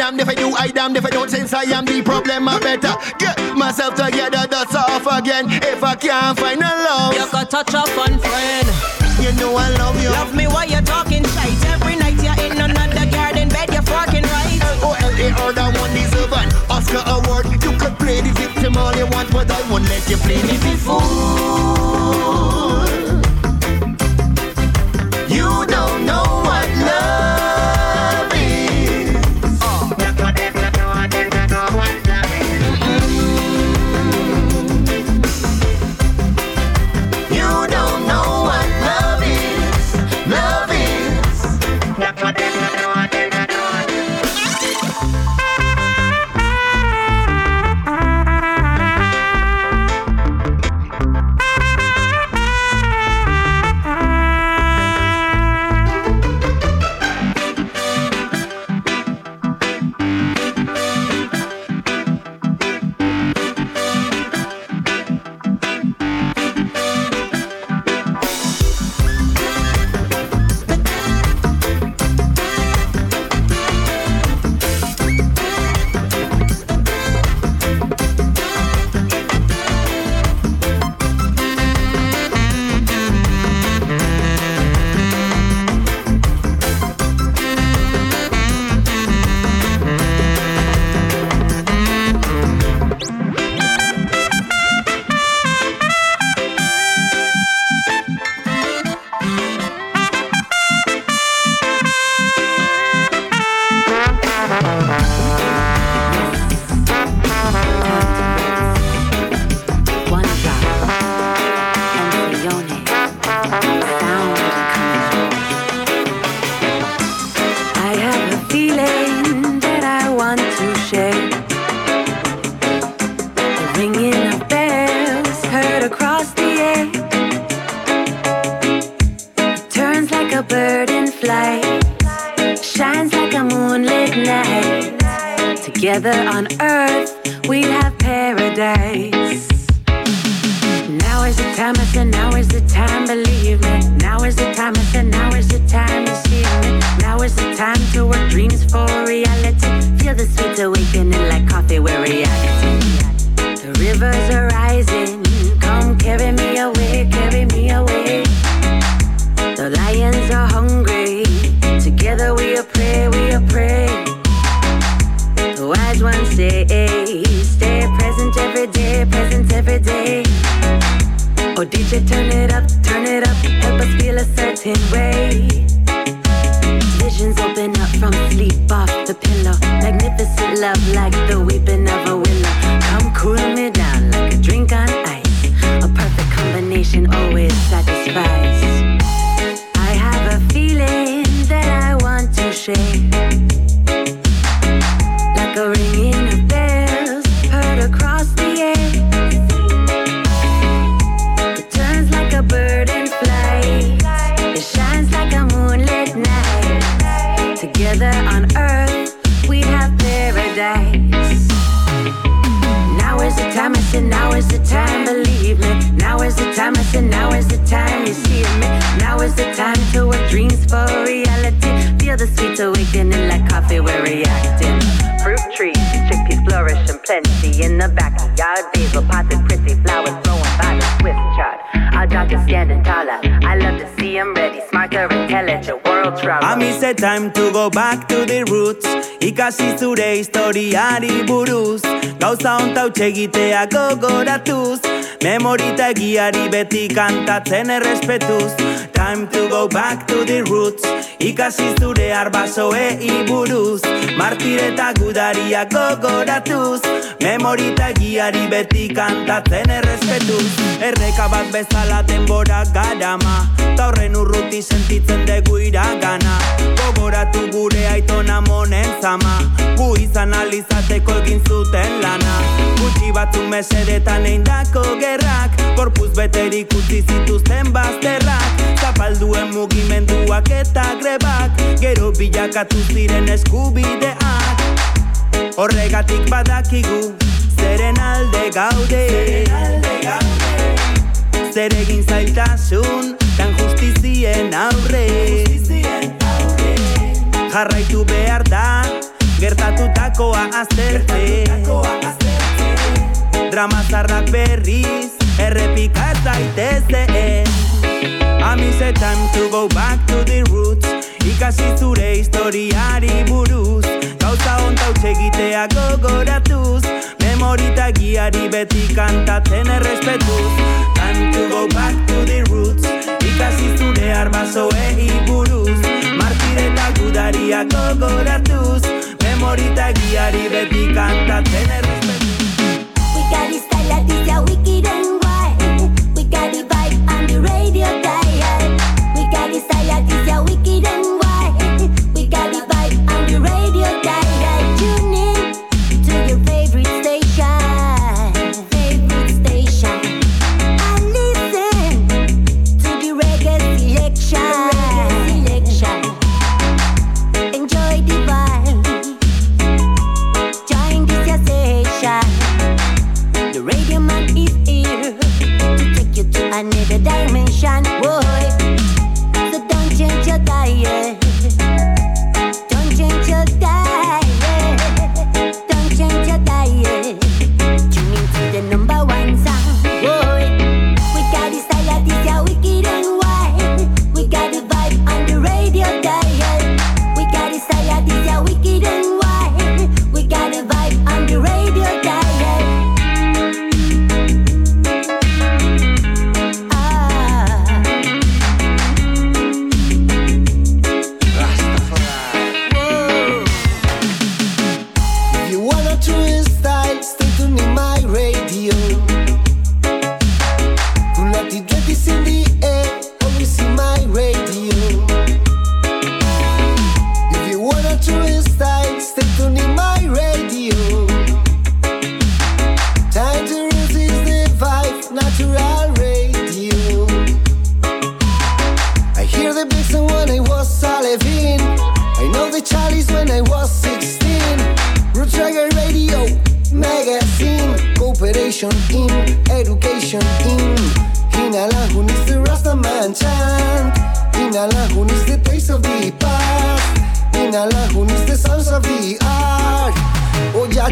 Damned if I do, I damned if I don't. Since I am the problem, I better get myself together. That's off again. If I can't find a love, You could touch a fun friend. You know I love you. Love me while you're talking shite. Every night you're in another garden bed, you're fucking right. L-O-L-A or that one deserve an Oscar award. You could play the victim all you want, but I won't let you play me the ikasi zure historiari buruz. Gauza onta utxegitea gogoratuz. Memorita egiari beti kantatzen errespetuz. Time to go back to the roots. Ikasi zure arbaso buruz. Martire eta gudaria gogoratuz. Memorita egiari beti kantatzen errespetuz. Erreka bat bezala denbora garama. Ta horren urruti sentitzen dugu iragana kanporatu gure aitona monen zama. Gu izan alizateko egin zuten lana. Gutxi batzu mesedetan eindako gerrak Korpuz beterik utzi zituzten bazterrak. Zapalduen mugimenduak eta grebak Gero bilakatu ziren eskubideak. Horregatik badakigu Zeren alde gaude. Zer egin zailtasun Tan justizien aurre. Justizien jarraitu behar da gertatutakoa azterte drama zarrak berriz errepika zaitezte Amis a time to go back to the roots Ikasi zure historiari buruz. Gauza onta utxegitea gogoratuz Memorita giari beti kantatzen errespetuz. Time to go back to the roots Ikasi zure arbazoei buruz. benetan gudariak gogoratuz. Memorita egiari beti kantatzen errezpetu Wikari style atizia vibe on the radio dial. Wikari style atizia wikiren guai a dimension. Boy.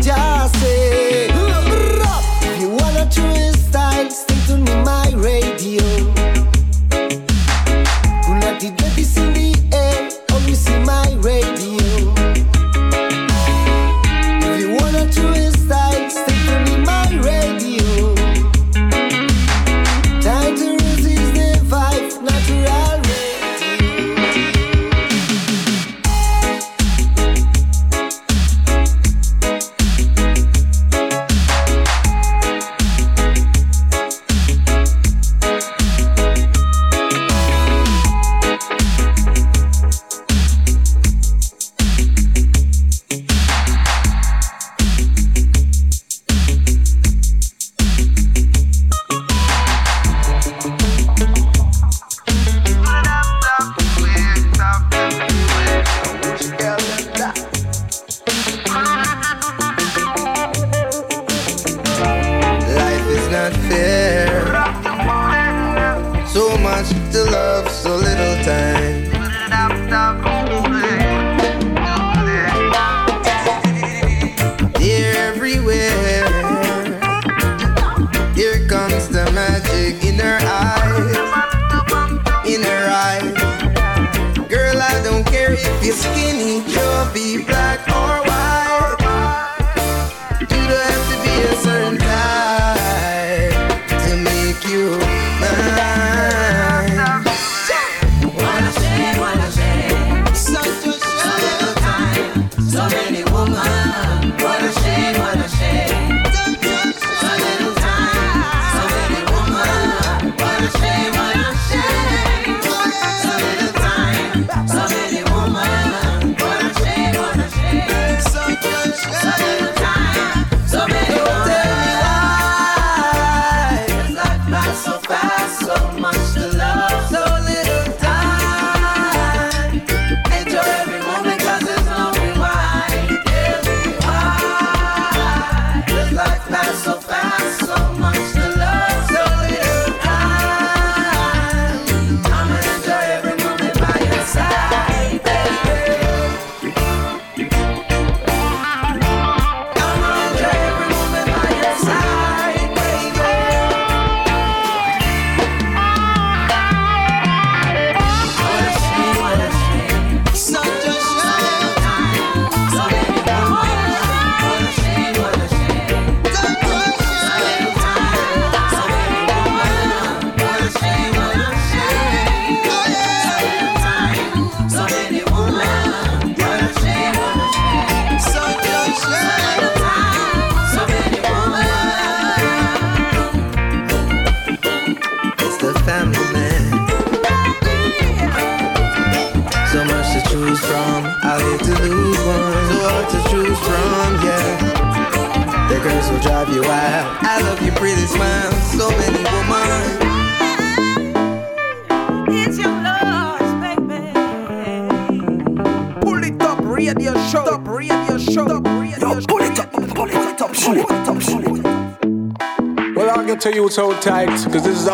just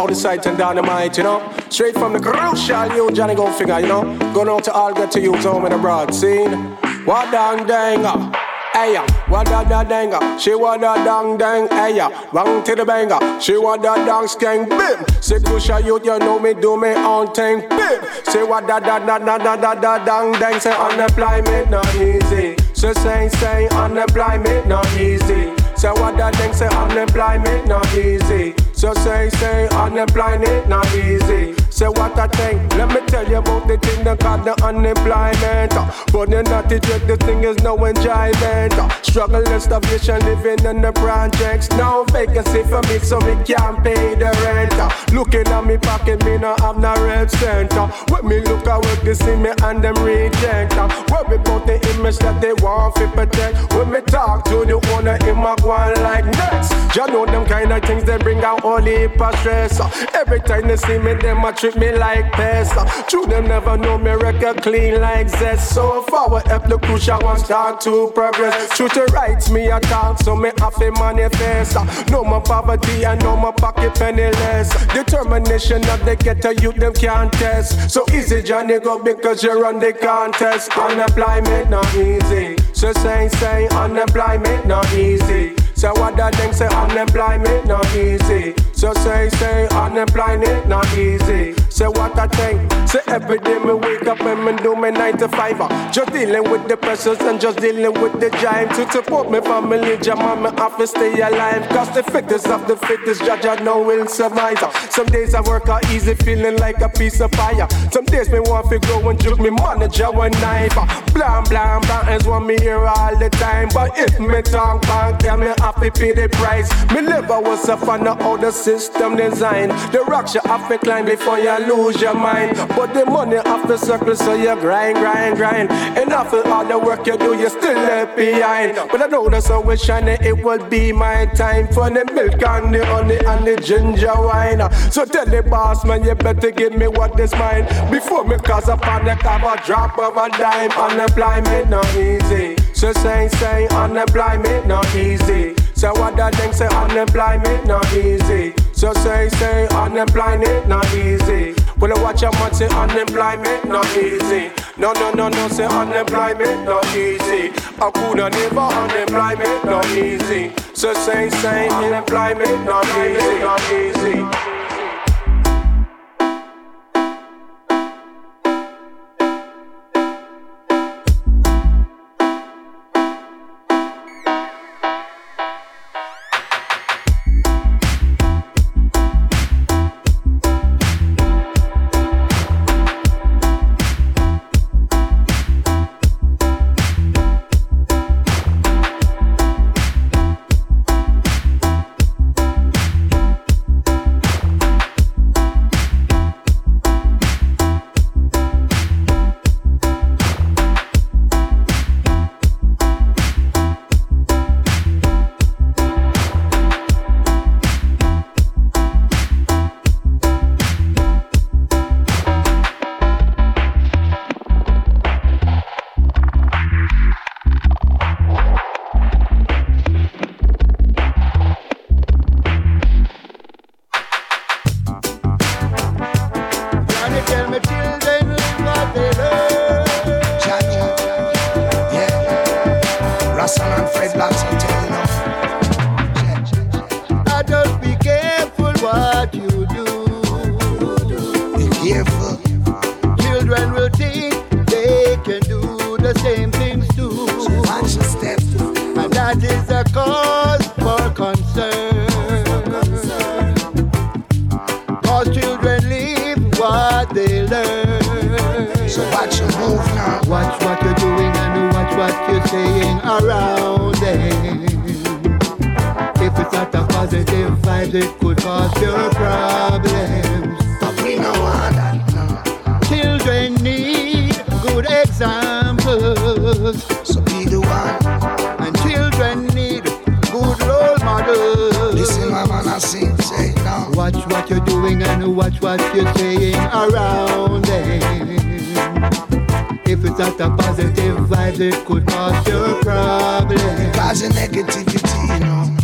out the sight and dynamite, you know. Straight from the crucial you Johnny go you know. Going out to all got to use home in abroad broad scene. What dang dang uh, hey uh, what da da danga, uh, she what da dang dang, hey bang to the banger, she what da dang skang, bim. Say crucial youth, you know me do me own thing, bim. Say what da da da da da da dang dang, say unemployment not easy. So say say unemployment not easy. Say what da dang, say unemployment not easy. So say, say, unemployed it not easy. Say what I think, let me tell you about the thing that got the unemployment. For the naughty trick, the thing is no enjoyment. Struggle and starvation, living in the projects. No vacancy for me, so we can't pay the rent. Looking at me pocket, me no have no red center. Me look at what they see me and them reject. I'm put the image that they want to protect. When me talk to the owner, in my one like next. You know them kind of things they bring out all the of stress. Every time they see me, them a treat me like pests. True, them never know me record clean like zest. So far, help the crucial ones start to progress. True to rights, me a talk, so me have to manifest. No more poverty and no more pocket penniless. Determination of the ghetto youth, them can't test. So easy, Johnny, go because you run the contest. Unemployment not easy. So say, say, unemployment not easy. So what that thing say unemployment not easy. So say say unemployment not easy. Say what I think. Say every day me wake up and me do me nine to five. Uh, just dealing with the pressures and just dealing with the giant to support my family. Jam me have to stay alive. Cause the fittest of the fittest judge I know will survive. Uh, some days I work out easy, feeling like a piece of fire. Uh, some days me want to go and juke me manager one knife. Blam blam blam is what me hear all the time. But if me talk back, tell me have to pay the price. Me never was a fan of how the system design. The rocks you have to climb before you lose your mind. But the money have to circle so you grind, grind, grind. And after all the work you do, you still left behind. But I know the sun will shine, it will be my time for the milk and the honey and the ginger wine. So tell the boss man, you better give me what is mine before me cause a panic have a drop of a dime. Unemployment not easy. So say, say, unemployment not easy. So what that thing say unemployment not easy. So say say unemployment not easy. Well I watch a man say unemployment not easy. No no no no say unemployment not easy. I coulda never unemployment not easy. So say say unemployment not easy, not easy. what you're doing and watch what you're saying around them. If it's not a positive vibe, it could cause your problem. Causing negativity, you know.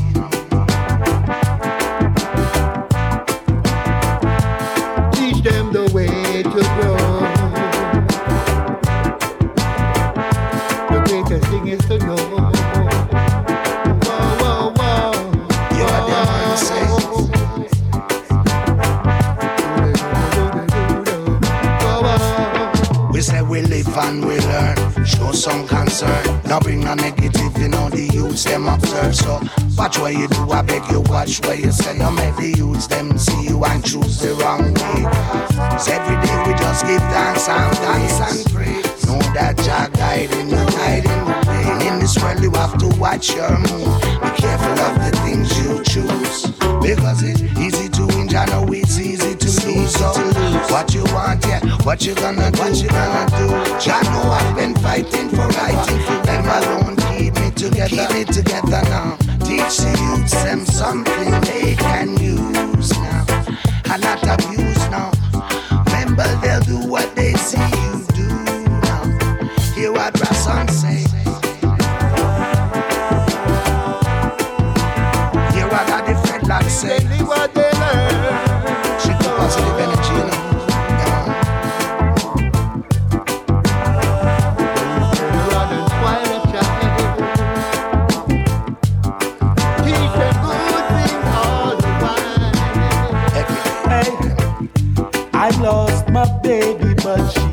Where you do, I beg you watch where you send them. Every youths them see you and choose the wrong way. Cause every day we just give thanks and thanks and pray. Know that Jah guiding you, guiding the way. In this world you have to watch your move. Be careful of the things you choose. Because it's easy to injure, know it's easy to lose. So what you want, yeah, what you gonna do, what you gonna do. Jah know I've been fighting for right, if you them alone keep me together, keep me together now teach the youths them something they can use now. A lot of now. Remember, they'll do what they see you do now. Hear what my son said. Baby,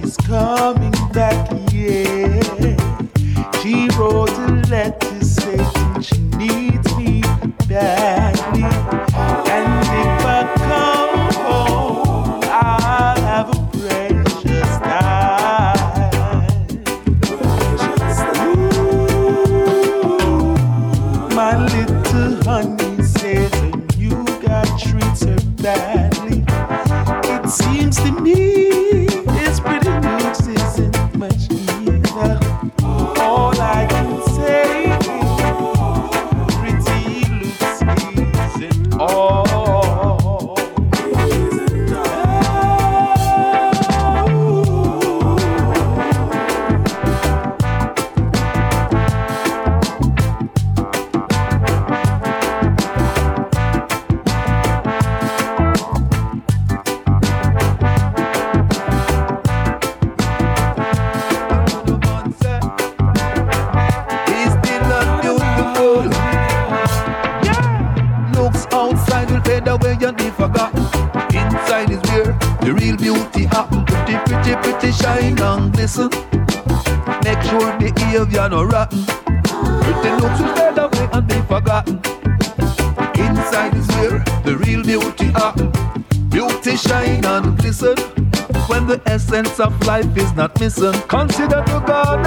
essence of life is not missing, consider the garden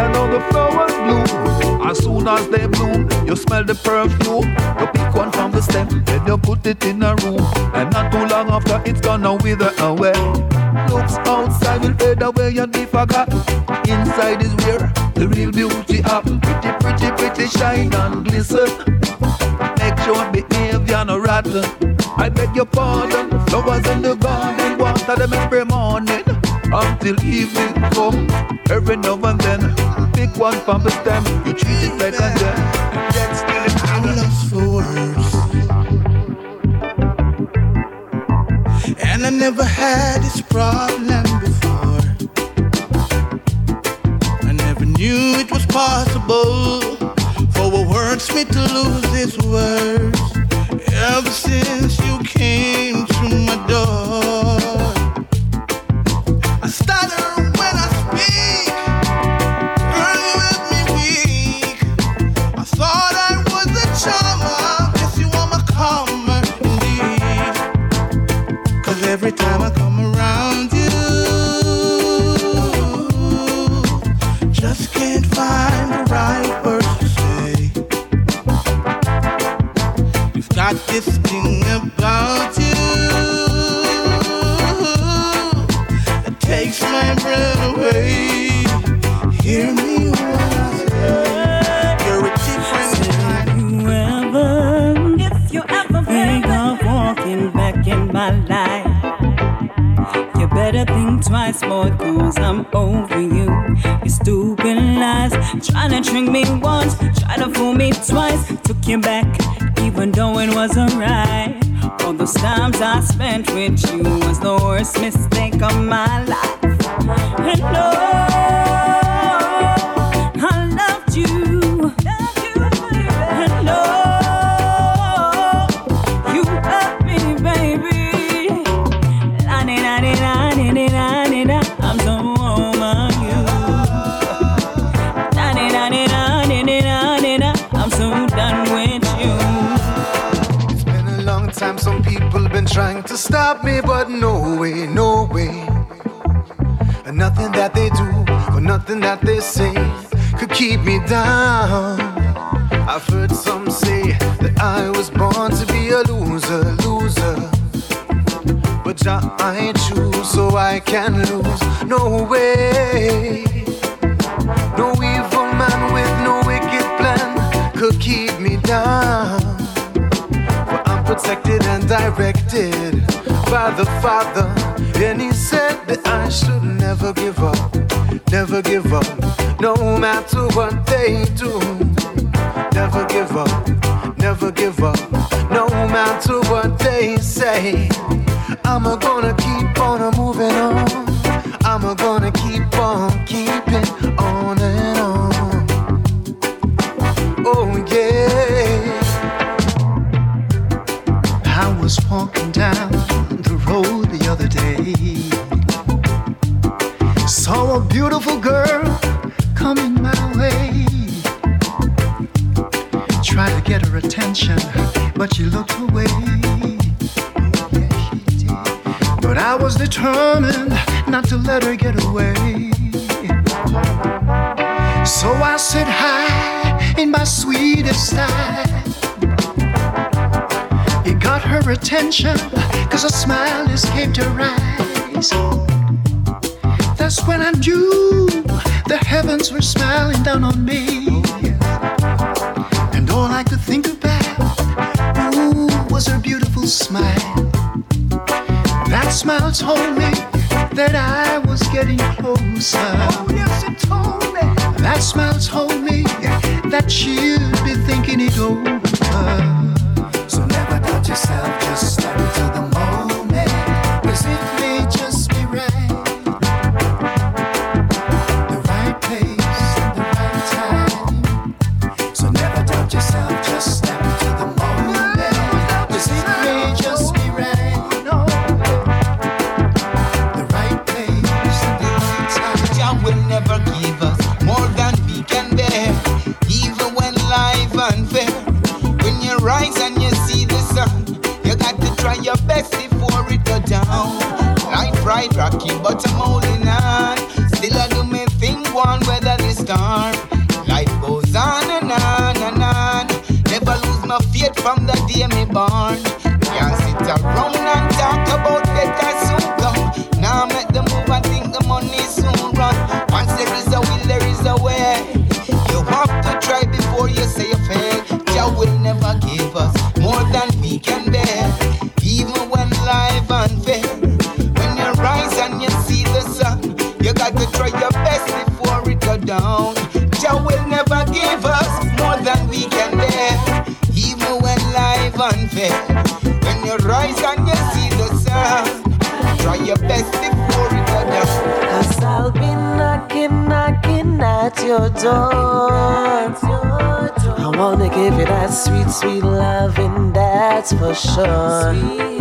and all the flowers bloom. As soon as they bloom, you smell the perfume. You pick one from the stem, then you put it in a room. And not too long after, it's gonna wither away. Looks outside will fade away and be forgotten. Inside is where the real beauty happen. Pretty, pretty, pretty shine and glisten. Make sure behavior no rotten. I beg your pardon. Flowers in the garden, water them every morning until evening come. Every now and then, pick one from the stem. You treat it like a gem, then still I'm lost for words. And I never had this problem before. I never knew it was possible for a wordsmith to lose his words. Ever since you came to my door, boy, cause I'm over you. You stupid lies, trying to trick me once, try to fool me twice. Took you back, even though it wasn't right. All those times I spent with you was the worst mistake of my life. And no, trying to stop me, but no way, no way. And nothing that they do or nothing that they say could keep me down. I've heard some say that I was born to be a loser, loser. But Jah, I choose so I can lose. No way. No evil man with no wicked plan could keep me down protected and directed by the Father. And He said that I should never give up, never give up, no matter what they do. Never give up, never give up, no matter what they say. I'm gonna keep on moving on. I'm gonna keep on keeping on and on. cause a smile is came to rise. That's when I knew the heavens were smiling down on me. And all I could think about, ooh, was her beautiful smile. That smile told me that I was getting closer. Oh, yes, it told me. That smile told me that she'd be thinking it over about yourself, just start to the that's for sure.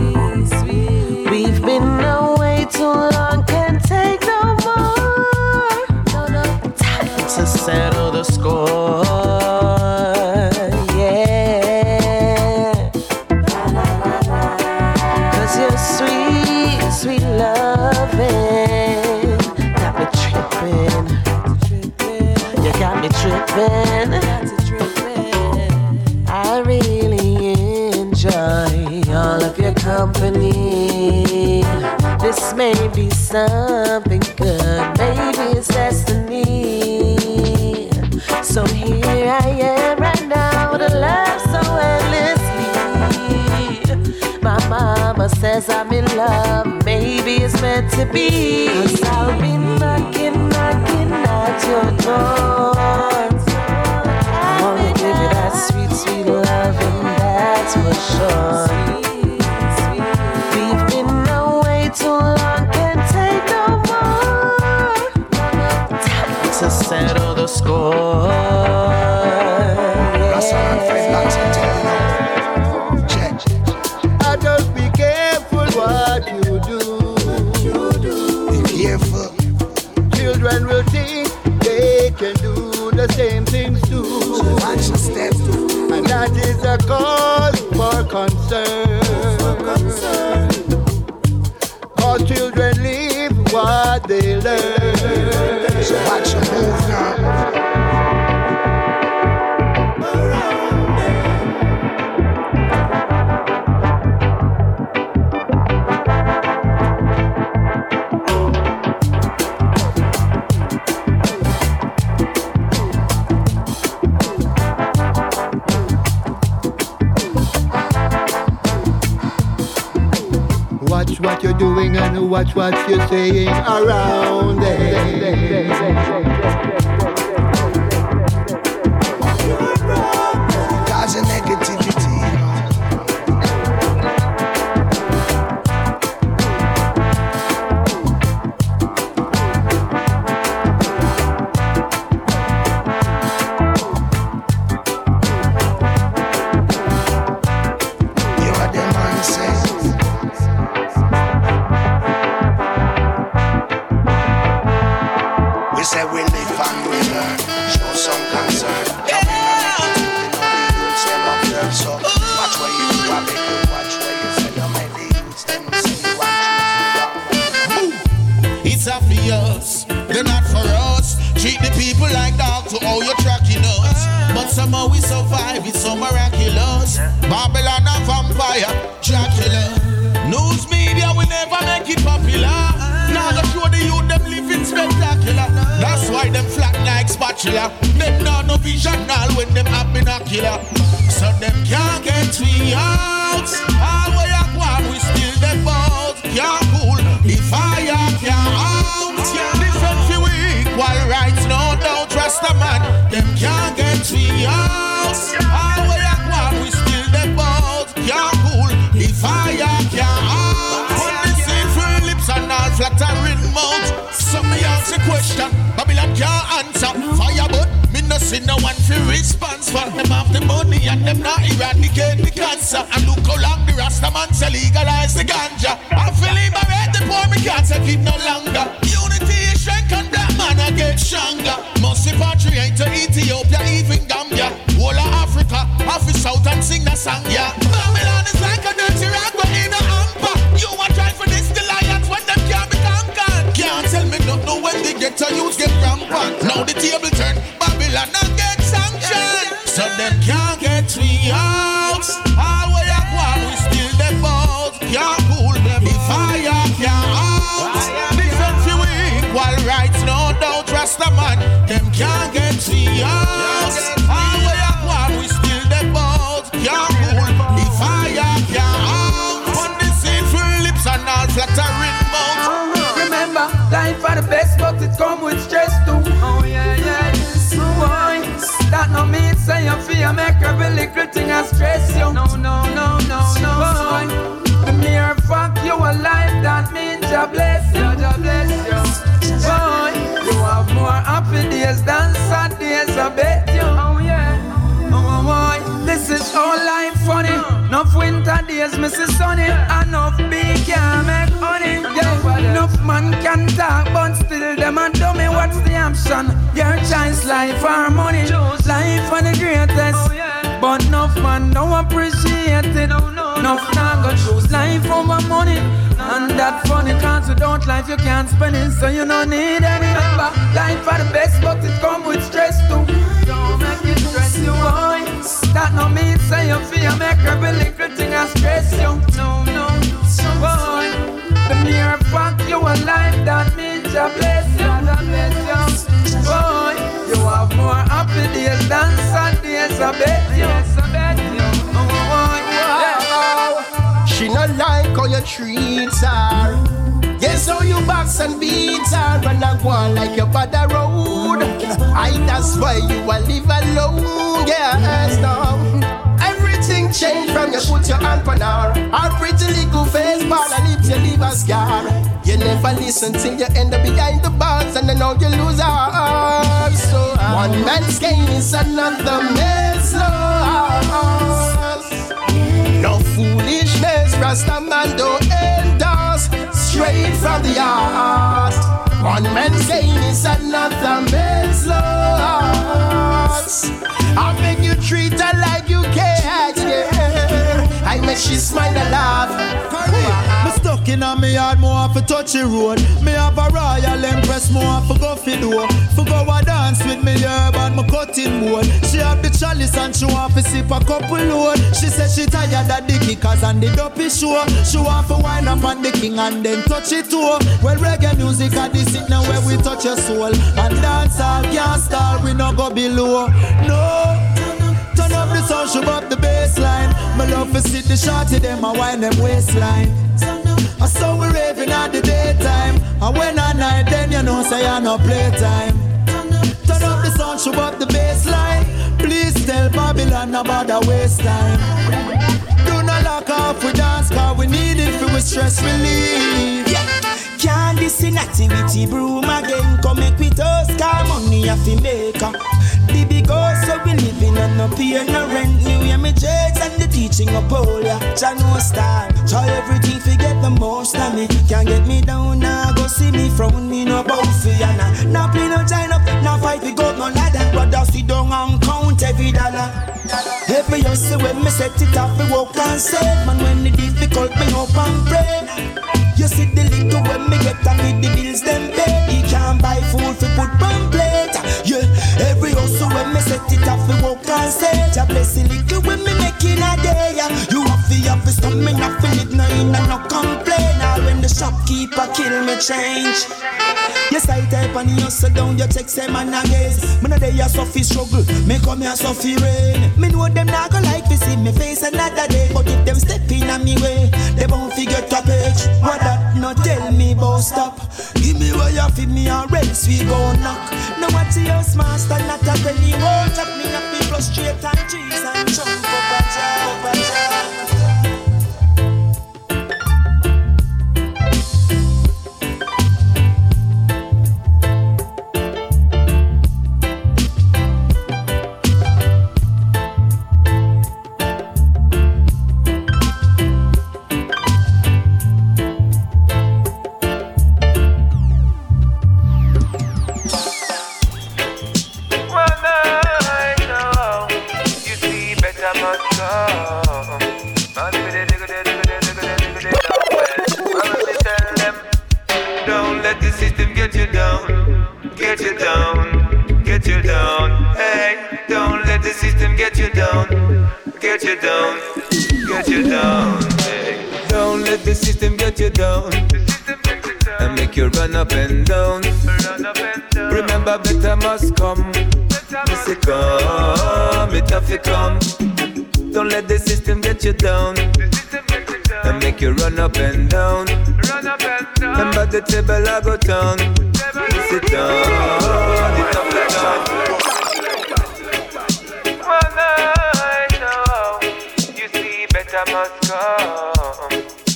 Watch what you're saying around Boy, you have more happy days than sad days. I bet you. Oh. She not like how you treat her. Yes, how you box and beat her and I go like your father road. I that's why you are live alone. Yes, no there. listen till you end up behind the bars and then all you lose are so one man's gain is another man's loss. No foolishness, Rasta man don't endorse straight from the heart. One man's gain is another man's loss. I make you treat her like you care, she smile and laugh. Stuck in a me yard, more for touch the road. Me have a royal empress, more for go fi door. For go a dance with me herb and my cutting board. She have the chalice and she want to sip a couple load. She said she tired of the kickers and the dopey show. She want to wind up on the king and then touch it too. Well, reggae music at it now where we touch your soul. And dance all can't start, we no go below. No. Sound, show up the bass line. My love for see the shorty, them a wind them waistline. I saw we raving at the daytime. And when I night, then you know, say I no playtime. Turn up the sound, show up the bass line. Please tell Babylon about the waste time. Do not lock off, we dance, cause we need it for stress relief. Yeah. Can't this inactivity broom again. Come make we toast, car money I fi make uh. Big house so we living and no pay no rent. New year me jets and the teaching of polio. Jah no star. Try everything fi get the most of me. Can't get me down now. Go see me frown me no bout fi and now. Now play no join up, now fight we go no ladder. Brother sit down and count every dollar. Every hustle when me set it up, we walk and save. Man when the difficult me hope and pray. You see the little when me get and with the bills them pay. He can't buy food for put on plate. Yeah, every hustle when me set it up, we and say, Jah bless the little when me make in a day. Yeah. You have to stop me not it no in and no complain. Or when the shopkeeper kill me change. Yes, I type on the hustle down, you check say man a gaze. Me no day a suffer struggle, me come here suffer rain. Me know them not go like to see me face another day, but if them step in on me way, they won't figure to page. What that no tell me about stop. Give me where you feed me or else we go knock. No what the house master not a penny won't me up people straight and cheese and jump up a up. Get you down, get you down, get you down. Hey, don't let the system get you down, get you down, get you down. Hey, don't let the system get you down and make you run up and down. Remember, better must come. Me say come, it have to come. Don't let the system get you down and make you run up and down. Run up and down. Remember the table I go down. Sit down. I must come.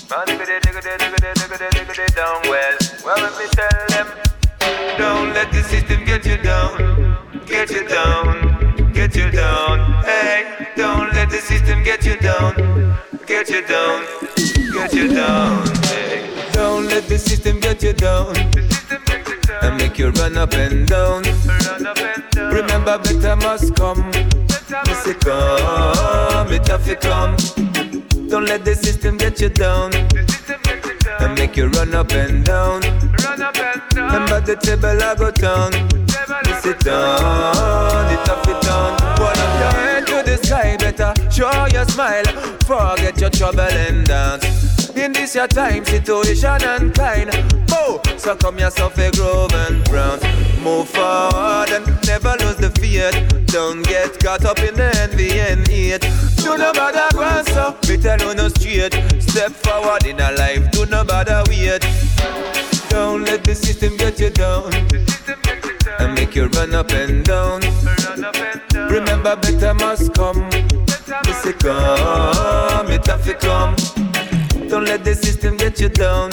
Man, digga, digga, digga, digga, digga, digga, digga, down well. Well, let me tell them, don't let the system get you down, get you down, get you down. Hey, don't let the system get you down, get you down you down. Hey, don't let the system get you down and make you run up and down. Remember, better must come. Me say come, it have to come. Don't let the system get you down and make you run up and down. Remember the table I go down. Sit down, it have to down. Hold up your head to the sky, better show your smile. Forget your trouble and dance. In this your time, situation and kind. Oh, so come yourself a grove and brown. Move forward and never lose the fear. Don't get caught up in the envy and hate. Do no bother go so, tell you no straight. Step forward in a life, do no bother wait. Don't let the system get you down and make you run up and down. Remember, better must come. Me say come, it have to come. Don't let the system get you down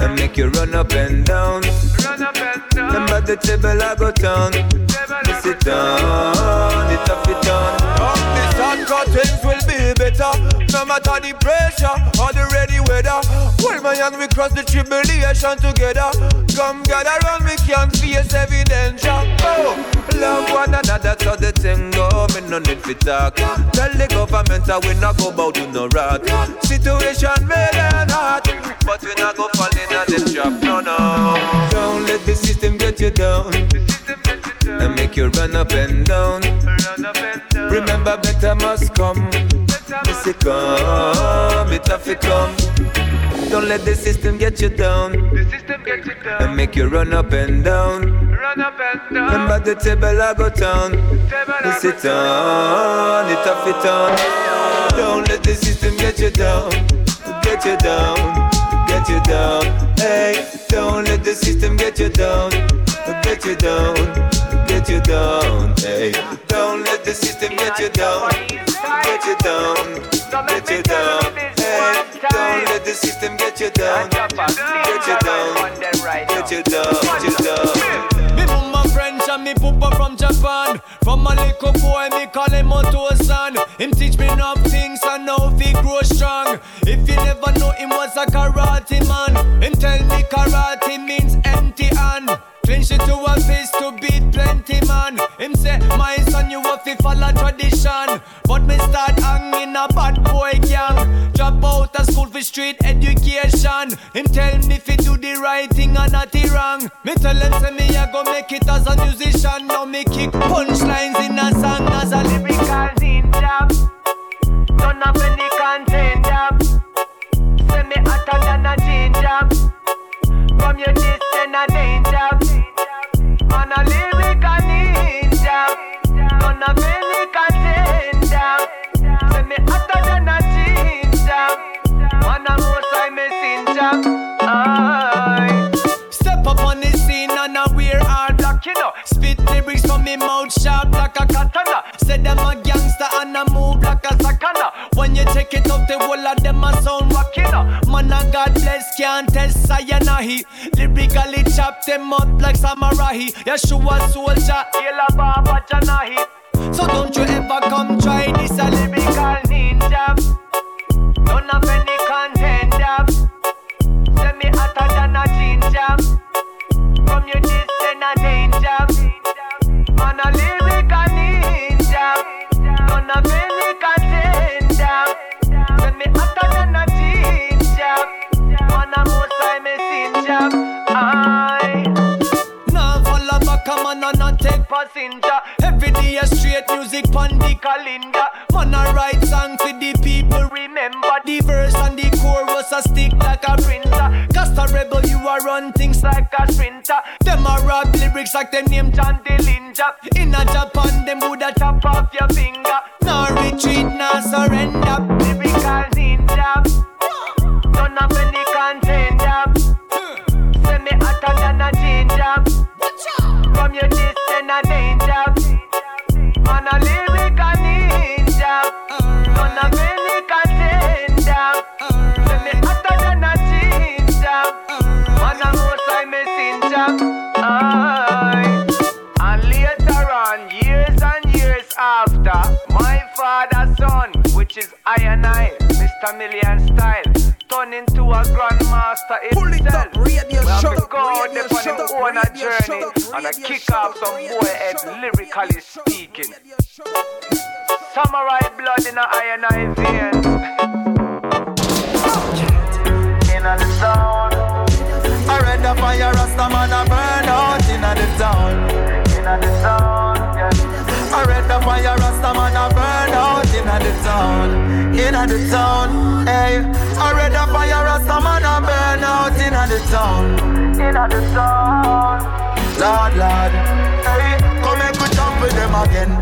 and make you run up and down. Remember the table I go down. Sit down, it have to down. Things will be better. No matter the pressure or the ready weather. Hold my hand, we cross the tribulation together. Come gather around, we can face every danger. Oh, love one another, so the thing go. Me no need to talk. Tell the government that we not go bout to no rat. Situation made and hard, but we not go fall in a trap. No, no. Don't let the system get you down and make you run up and down. Remember, better must come. Me say come, it have to come. Don't let the system get you down and make you run up and down. Remember the table I go down. Me sit down, it have to down. Don't let the system get you down. get you down, get you down. Hey, don't let the system get you down, get you down, get you down. Hey, don't let the system get you down, get you down, get you down. Hey, don't let the system get you down, get you down, get you down, get you down. Me mama French and me papa from Japan. From a little boy, me call him son. Him teach me enough things and now he grow strong. If you never know him was a karate man, him tell me karate means empty hand. Clinch it to a fist to beat plenty man. Him say, my son, you have to follow tradition. But me start hanging a bad boy gang. Drop out of school for street education. Him tell me if you do the right thing and not the wrong. Me tell him say me I go make it as a musician. Now me kick punchlines in a song as a bless can't test Sayanahi. Lyrically chop them up like samurai. Yeshua soldier, Yela Baba Janahi. So don't you ever come try this a lyrical straight music pon the calendar. Man a write song for the people. Remember the verse and the chorus a stick like a printer. Cast a rebel, you a run things like a sprinter. Them a rap lyrics like them name John Dillinger. In a Japan, them woulda chop off your finger. No retreat, no surrender. Lyrical ninja. Don't have a grandmaster itself. we have to go out there on him own a journey and a kick off some boy head lyrically speaking. Samurai blood in a I and I veins. In the zone. I read the fire, Rasta man a burn out in the town. In the zone, yeah. I read the fire, Rasta man a burn the town. In the town, hey. I read the fire, Rasta man a burn out in the town. In the zone. Lord, Lord, hey. Come and we jump with them again.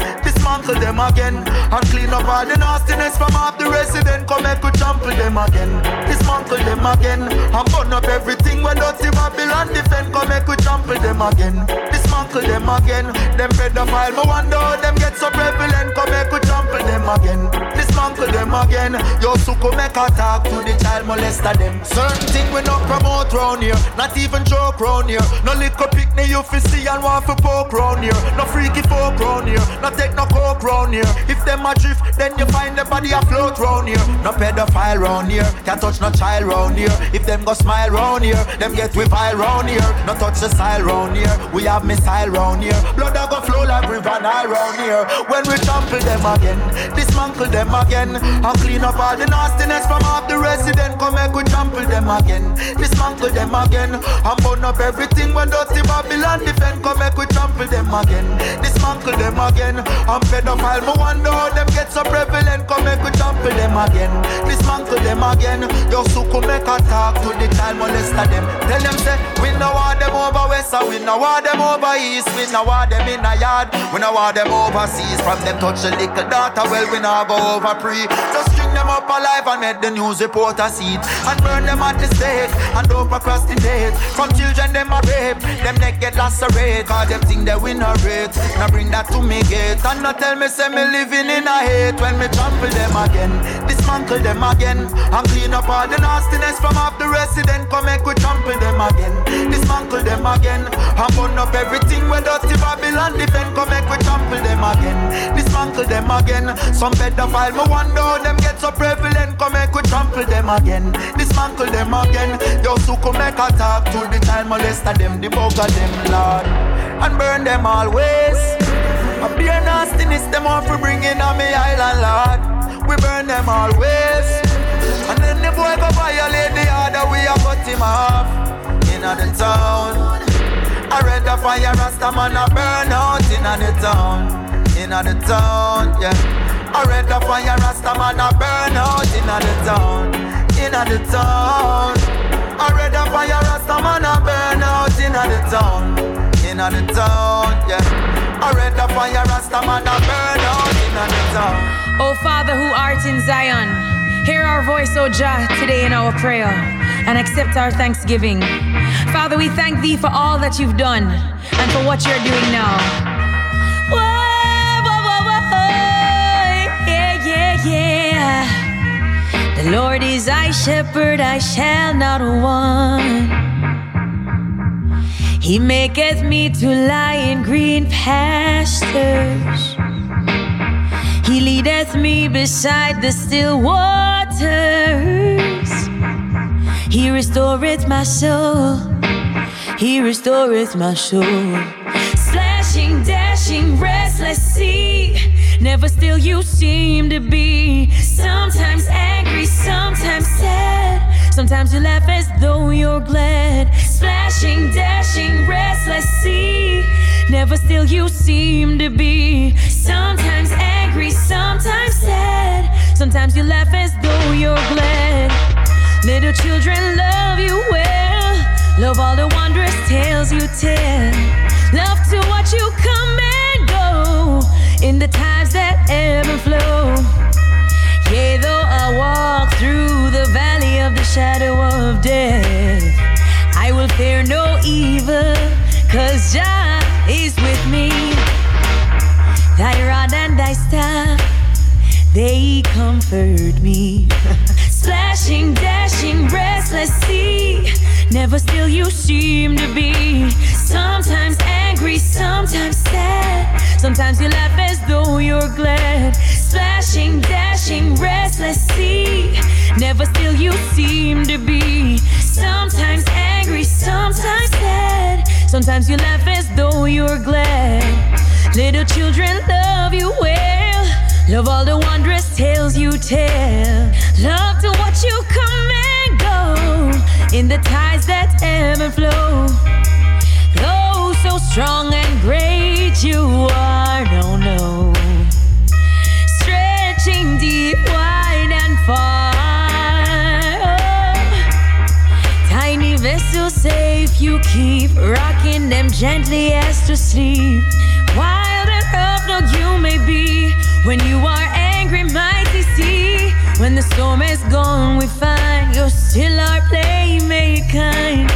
Dismantle them again. And clean up all the nastiness from off the resident. Come and jump with them again. Dismantle them again. And burn up everything when dirty Babylon defend. Come and jump with them again. Dismantle them again. Them pedophile, me wonder them get so prevalent. Come and jump with them again. Dismantle them again. Yo, suko make a talk to the child molester them. Certain thing we not promote round here. Not even joke round here. No little picnic you fi see and want fi poke round here. No freaky folk round here. No take no coke round here. If them a drift, then you find the body afloat round here. No pedophile round here. Can't touch no child round here. If them go smile round here, them get we vile round here. No touch the style round here. We have missile round here. Blood a go flow like river Nile round here. When we trample them again, dismantle them again, and clean up all the nastiness from off the resident. Come make we trample them again, dismantle them again, and burn up everything when dirty Babylon defend. Come make we trample them again, dismantle them again, and pedophile. Me wonder how them get so prevalent. Come make we trample them again, dismantle them again. Yo, so come make a talk to the child molester them. Tell them say we no want them over west, and we no want them over east. We no want them in a yard, we no want them overseas. From them touch the little daughter, well we no go over pre. Just string them up alive and make the news reporter see it. And burn them at the stake and don't procrastinate. From children them a rape, them neck get lacerate. Cause them think they win a rate. Now bring that to me gate. And not tell me say me living in a hate when me trample them again. Dismantle them again. And clean up all the nastiness from off the resident. Come make we trample them again. Dismantle them again. And burn up everything where dusty Babylon defend. Come make we trample them again. Dismantle them again. Some pedophile me wonder how them get so prevalent. Come make we trample them again. Dismantle them again. Yo, so come make a talk to the child molester them, the bugger them, Lord. And burn them always. A beer nastiness them off for bringing on me island, Lord. We burn them always. And then the boy go violate the order, we a cut him off. In the town. I read the fire, Rasta man a burn out in the town. In the town, yeah. I read the fire, Rasta man a burn out in the town. In the town. I read the fire, Rasta man a burn out in the town. In the town, yeah. I read the fire, Rasta man a burn out the town. O Father who art in Zion, hear our voice, O Jah, today in our prayer, and accept our thanksgiving. Father, we thank thee for all that you've done and for what you're doing now. Yeah, yeah, yeah. The Lord is thy shepherd, I shall not want. He maketh me to lie in green pastures. He leadeth me beside the still waters. He restoreth my soul. He restoreth my soul. Slashing, dashing, restless sea. Never still you seem to be. Sometimes angry, sometimes sad. Sometimes you laugh as though you're glad. Splashing, dashing, restless sea. Never still you seem to be. Sometimes angry, sometimes sad. Sometimes you laugh as though you're glad. Little children love you well. Love all the wondrous tales you tell. Love to watch you come and go in the times that ebb and flow. Yea, though I walk through the valley of the shadow of death, I will fear no evil, cause Jah is with me. Thy rod and thy staff, they comfort me. Splashing, dashing, restless sea. Never still you seem to be. Sometimes angry, sometimes sad. Sometimes you laugh as though you're glad. Splashing, dashing, restless sea. Never still you seem to be. Sometimes angry, sometimes sad. Sometimes you laugh as though you're glad. Little children love you well. Love all the wondrous tales you tell. Love to watch you come and go in the tides that ebb and flow. You keep rocking them gently as to sleep. Wild and rough, no, you may be when you are angry, mighty sea. When the storm is gone, we find you're still our playmate kind.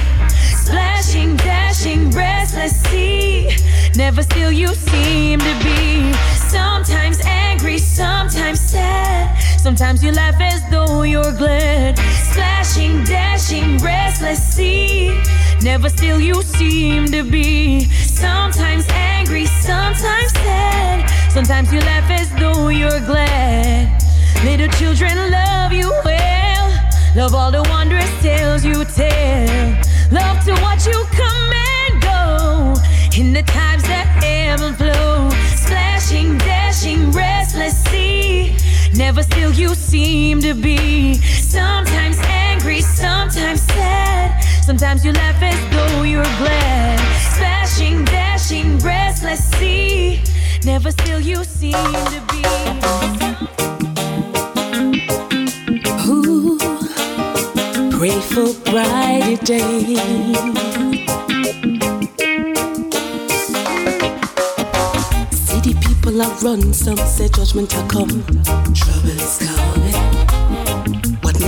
Splashing, dashing, restless sea. Never still you seem to be. Sometimes angry, sometimes sad. Sometimes you laugh as though you're glad. Splashing, dashing, restless sea. Never still you seem to be. Sometimes angry, sometimes sad. Sometimes you laugh as though you're glad. Little children love you well. Love all the wondrous tales you tell. Love to watch you come and go in the times that and flow. Splashing, dashing, restless sea. Never still you seem to be. Sometimes angry, sometimes sad. Sometimes you laugh as though you're glad. Splashing, dashing, restless sea. Never still you seem to be. Ooh, pray for brighter days. City people are run, some say judgment will come. Trouble is coming.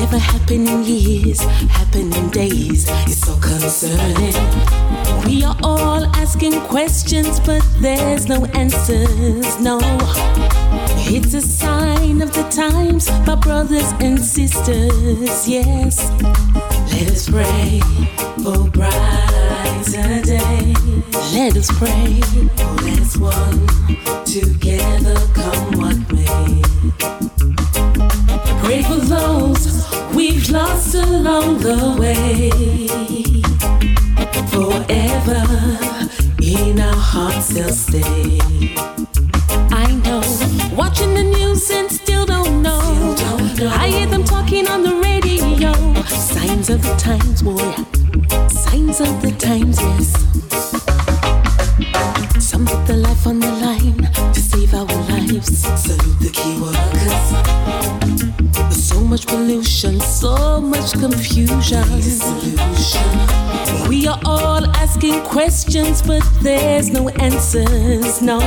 Never happened in years, happened in days. It's so concerning. We are all asking questions, but there's no answers, no. It's a sign of the times, my brothers and sisters, yes. Let us pray for brighter day. Let us pray for as one together, come what may. Pray for those we've lost along the way. Forever in our hearts they'll stay. I know, watching the news and still don't know. I hear them talking on the radio. Signs of the times, boy. Signs of the times, yes. Some put their life on the line to save our lives. Salute much pollution, so much confusion. We are all asking questions, but there's no answers, no.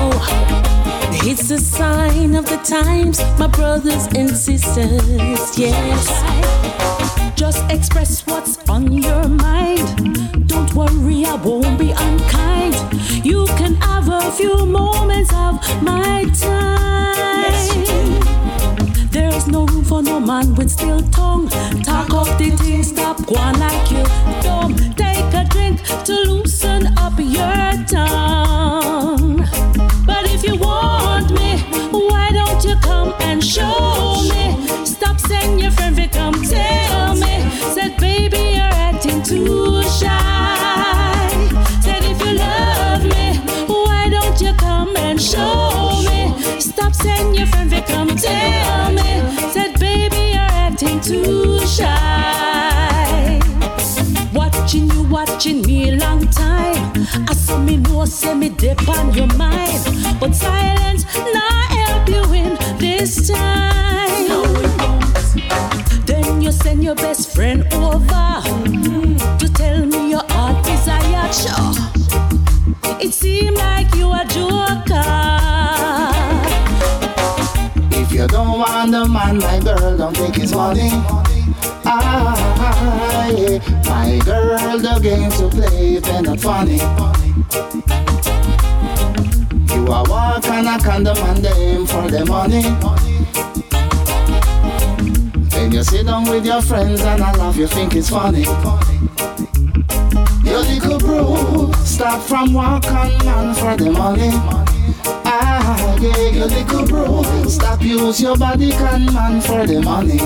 It's a sign of the times, my brothers and sisters, yes. Just express what's on your mind. Don't worry, I won't be unkind. You can have a few moments of my time. For no man with still tongue. Talk up the thing, stop going like you dumb. Take a drink to loosen up your tongue. But if you want me, why don't you come and show me? Stop saying your friend will come tell me. Said baby you're acting too shy. Said if you love me, why don't you come and show me? Stop saying your friend will come tell me. Too shy. Watching you, watching me long time. I saw me know, say me dip on your mind. But silence not help you in this time. Then you send your best friend don't want the man, my girl, don't take his money. Ah. My girl, the game to play, if they're not funny. You are walking, and I condemn them for the money. Then you sit down with your friends and I laugh, you think it's funny. You little bro, stop from walking, man for the money. Ah, yeah, you little bro, stop use your body can man for the money.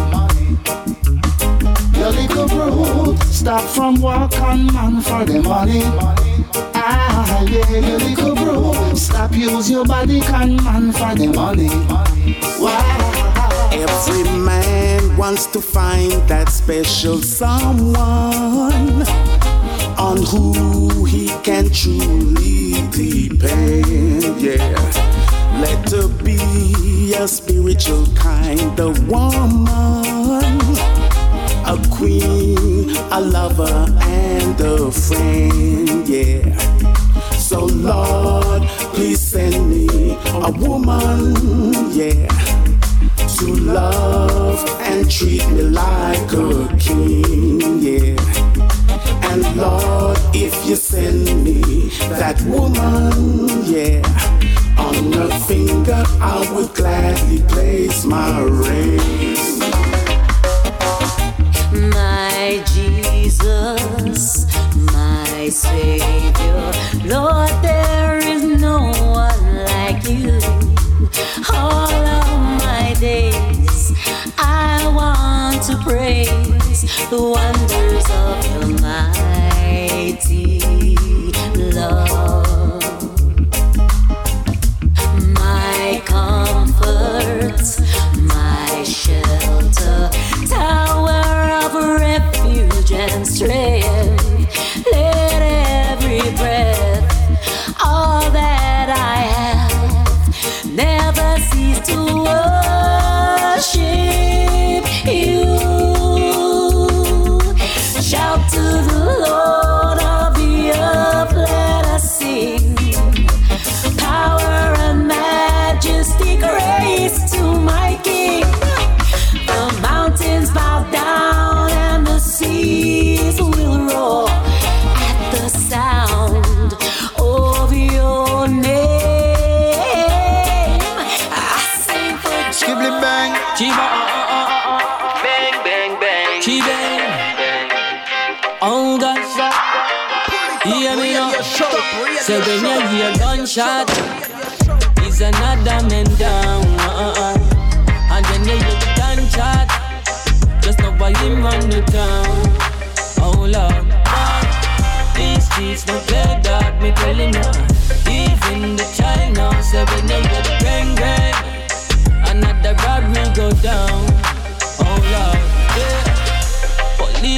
You little bro, stop from walk on man for the money. Ah, yeah, you little bro, stop use your body can man for the money. Wow. Every man wants to find that special someone on who he can truly depend. Yeah, let her be a spiritual kind of woman, a queen, a lover, and a friend. Yeah. So Lord, please send me a woman. Yeah to love and treat me like a king, yeah. And Lord, if you send me that woman, yeah, on her finger I would gladly place my ring. My Jesus, my Savior, Lord, there is no one like you. All of my days, I want to praise the wonders of your mighty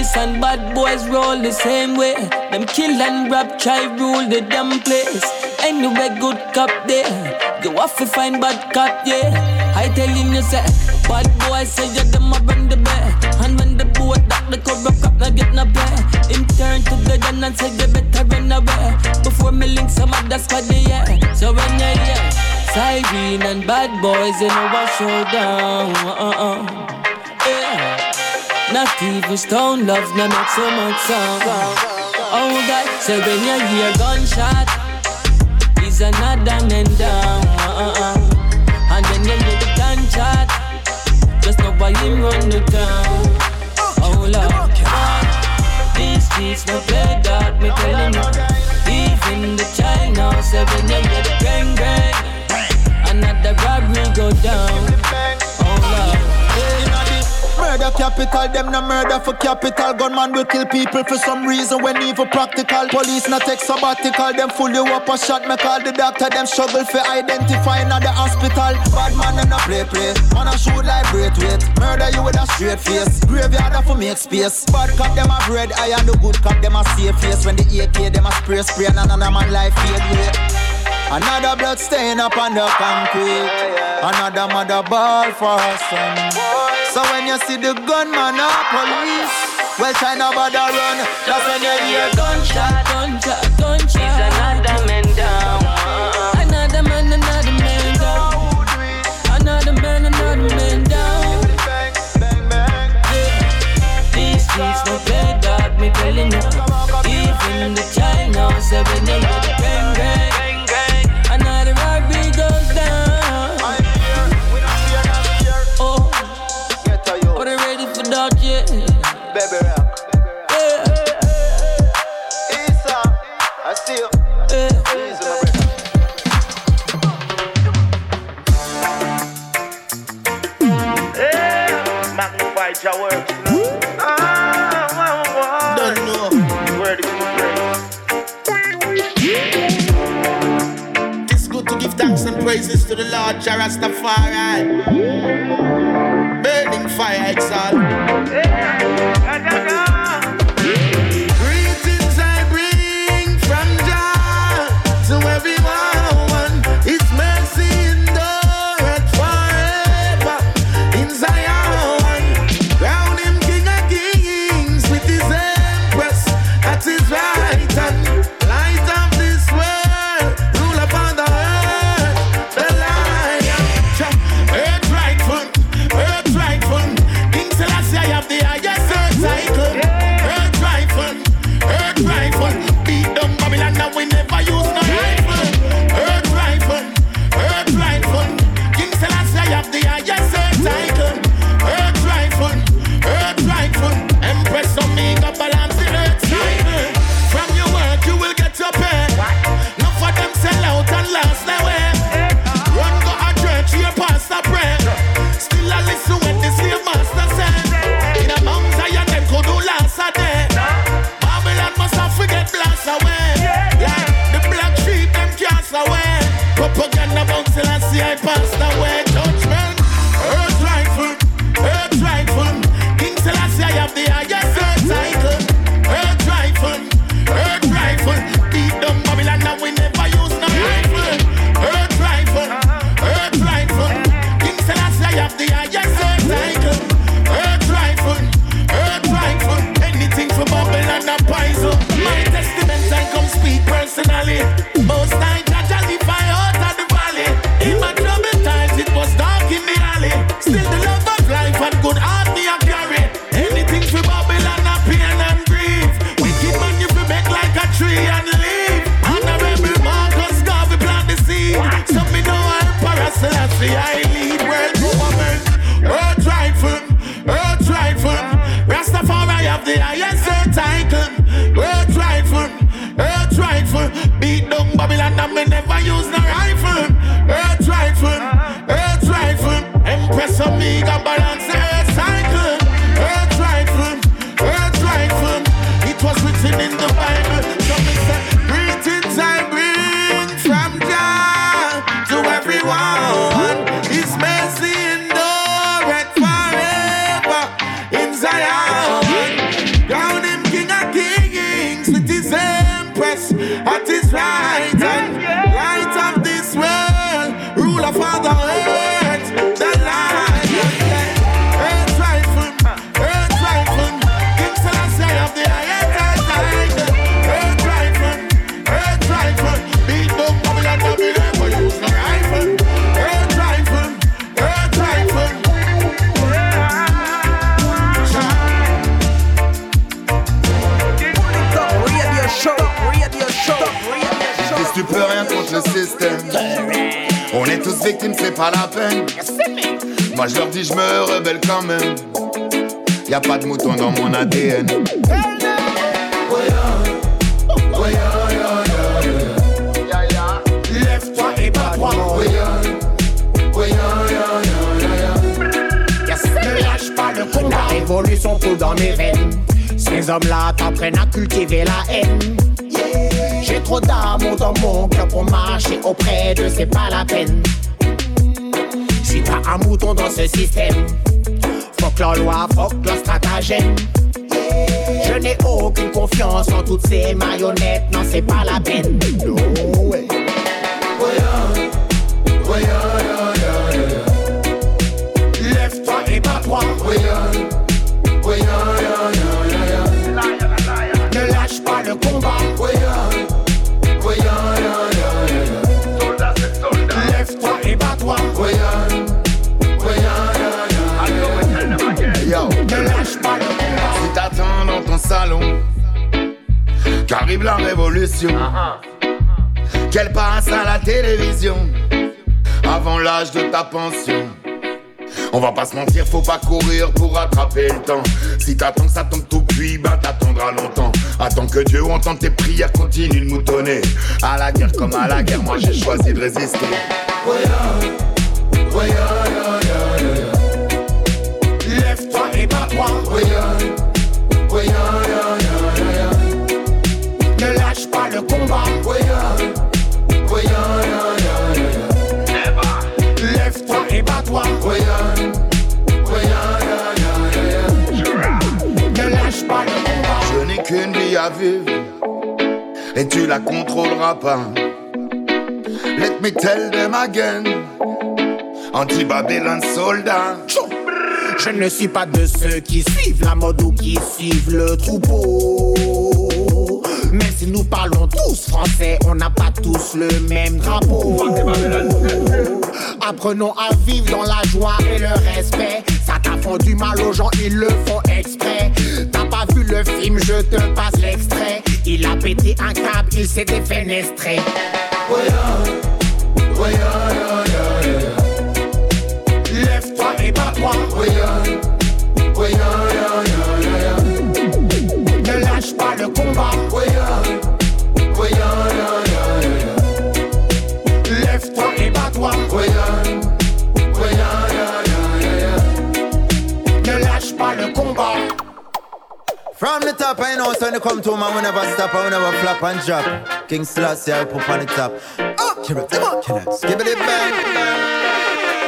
Police and bad boys roll the same way. Them kill and rob, try rule the damn place. Anyway, good cop there. You have to find bad cop, yeah. I tell you say, bad boys say you're them a run the bear. And when the boat that the corrupt cop not get no pay. Him turn to the gun and say you better run away. Before me link some other squad, yeah. So when you hear siren and bad boys, you know I showdown. Uh-uh. Not even stone love, no make so much sound. Oh God, so when you hear gunshot, is another man down. Uh-uh. And when you hear the gunshot, just know why him run the town. Oh Lord, these streets no play that, me telling you. Even the China, so when you hear the bang bang, another robbery go down. Murder capital, them no murder for capital. Gunman will kill people for some reason when evil practical. Police not take sabbatical, them fool you up a shot. Me call the doctor, them struggle for identifying at the hospital. Bad man and a play play, man a shoot like great weight. Murder you with a straight face, graveyard for make space. Bad cop them a bread, I and the good cop them a safe face. When the AK them a spray spray and another man life fade away. Another blood stain up on the concrete. Another mother ball for her son. So when you see the gunman or police, well, try not bother run. That's when you hear gunshot, gunshot, gunshot. Is another man down. Another man, another man down. Another man, another man down. These streets no play dog, me telling you. Even the China, so when you hear the bang bang, praises to the Lord Jah Rastafari. Burning fire exalt. Et tu la contrôleras pas. Let me tell them again. Anti-Babylon soldat. Je ne suis pas de ceux qui suivent la mode ou qui suivent le troupeau. Même si nous parlons tous français, on n'a pas tous le même drapeau. Apprenons à vivre dans la joie et le respect. Ça t'a du mal aux gens, ils le font exprès. Film, je te passe l'extrait. Il a pété un câble, il s'est défenestré. Lève-toi et bats-toi. From the top, I know, so when you come to man, we never stop, I never flop and drop. King Selassie, I put on the top. Oh, kill it, kill it, skip it, bang.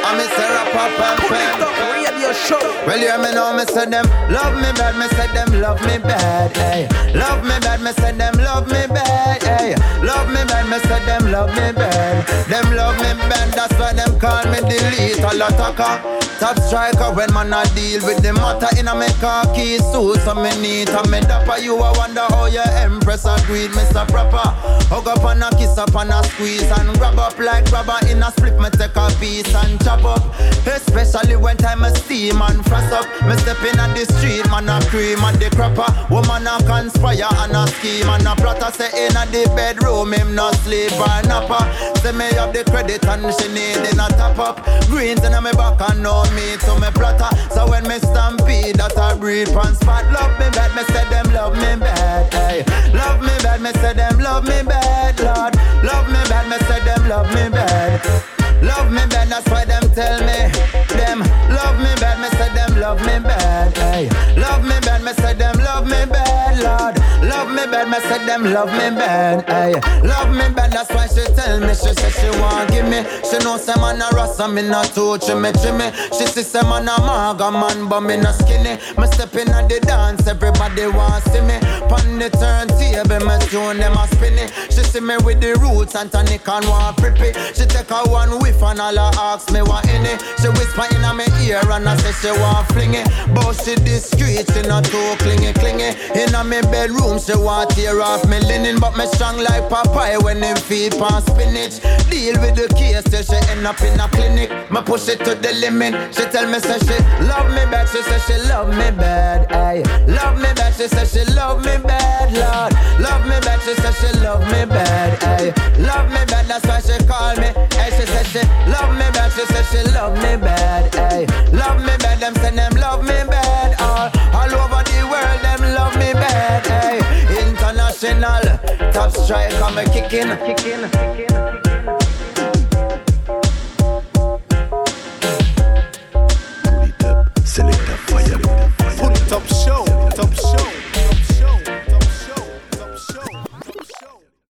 I'm Mr. Rapper, pam, pam. Radio show. Well, you me know, me say them love me bad, me say them love me bad, hey. Love me bad, me say them love me bad, hey. Love me bad, me say them love me bad. Them love me bad, that's why them call me delete a lot of Top striker when man a deal with the matter in a me khaki suit, so me neat and me dapper. You a wonder how your empress agreed, Mr. Proper. Hug up and a kiss up and a squeeze and grab up like rubber in a split. Me take a piece and chop up, especially when time a steam and frost up. Me step in at the street, man a cream and the crapper. Woman a conspire and a scheme and a plotter say in a the bedroom him not sleep or napper. say me have the credit and she need in a top up. Greens in my back and know me to me platter. So when me stampede, that I breathe on spot. Love me bad, me say them love me bad. Hey, love me bad, me say them love me bad. Lord, love me bad, me say them love me bad. Love me bad, that's why them tell me. Them love me bad, me say them love me bad. Hey, love me bad, me say them love me bad. Lord, love me bad, me say them love me bad. Hey, love me bad, that's why she tell me. She say she want give me. She know say man a rasta, me not too me me. She see say man a maga man, but me not skinny. Me step in at the dance, everybody want see me. Pon the turntable, me tune them a spinny. She see me with the roots and tonic and want prippy. She take a one whiff and all her ask me what in it. She whisper in my ear and I say she want fling it. But she discreet, she not too clingy clingy. In my bedroom, she want tear off me linen, but me strong like Popeye when him feed pan spinach. Deal with the case till she end up in a clinic. Me push it to the limit. She tell me say she love me back. She say she love me bad. Ay, love me back. She say she love me bad. Lord, love me back. She say she love me bad. Ay, love me bad. That's why she call me. Ay, she say she love me back. She say she love me bad. Ay, love me bad. Them say them love me bad. Top strike, I'm a kicking, kicking, kicking. Selecta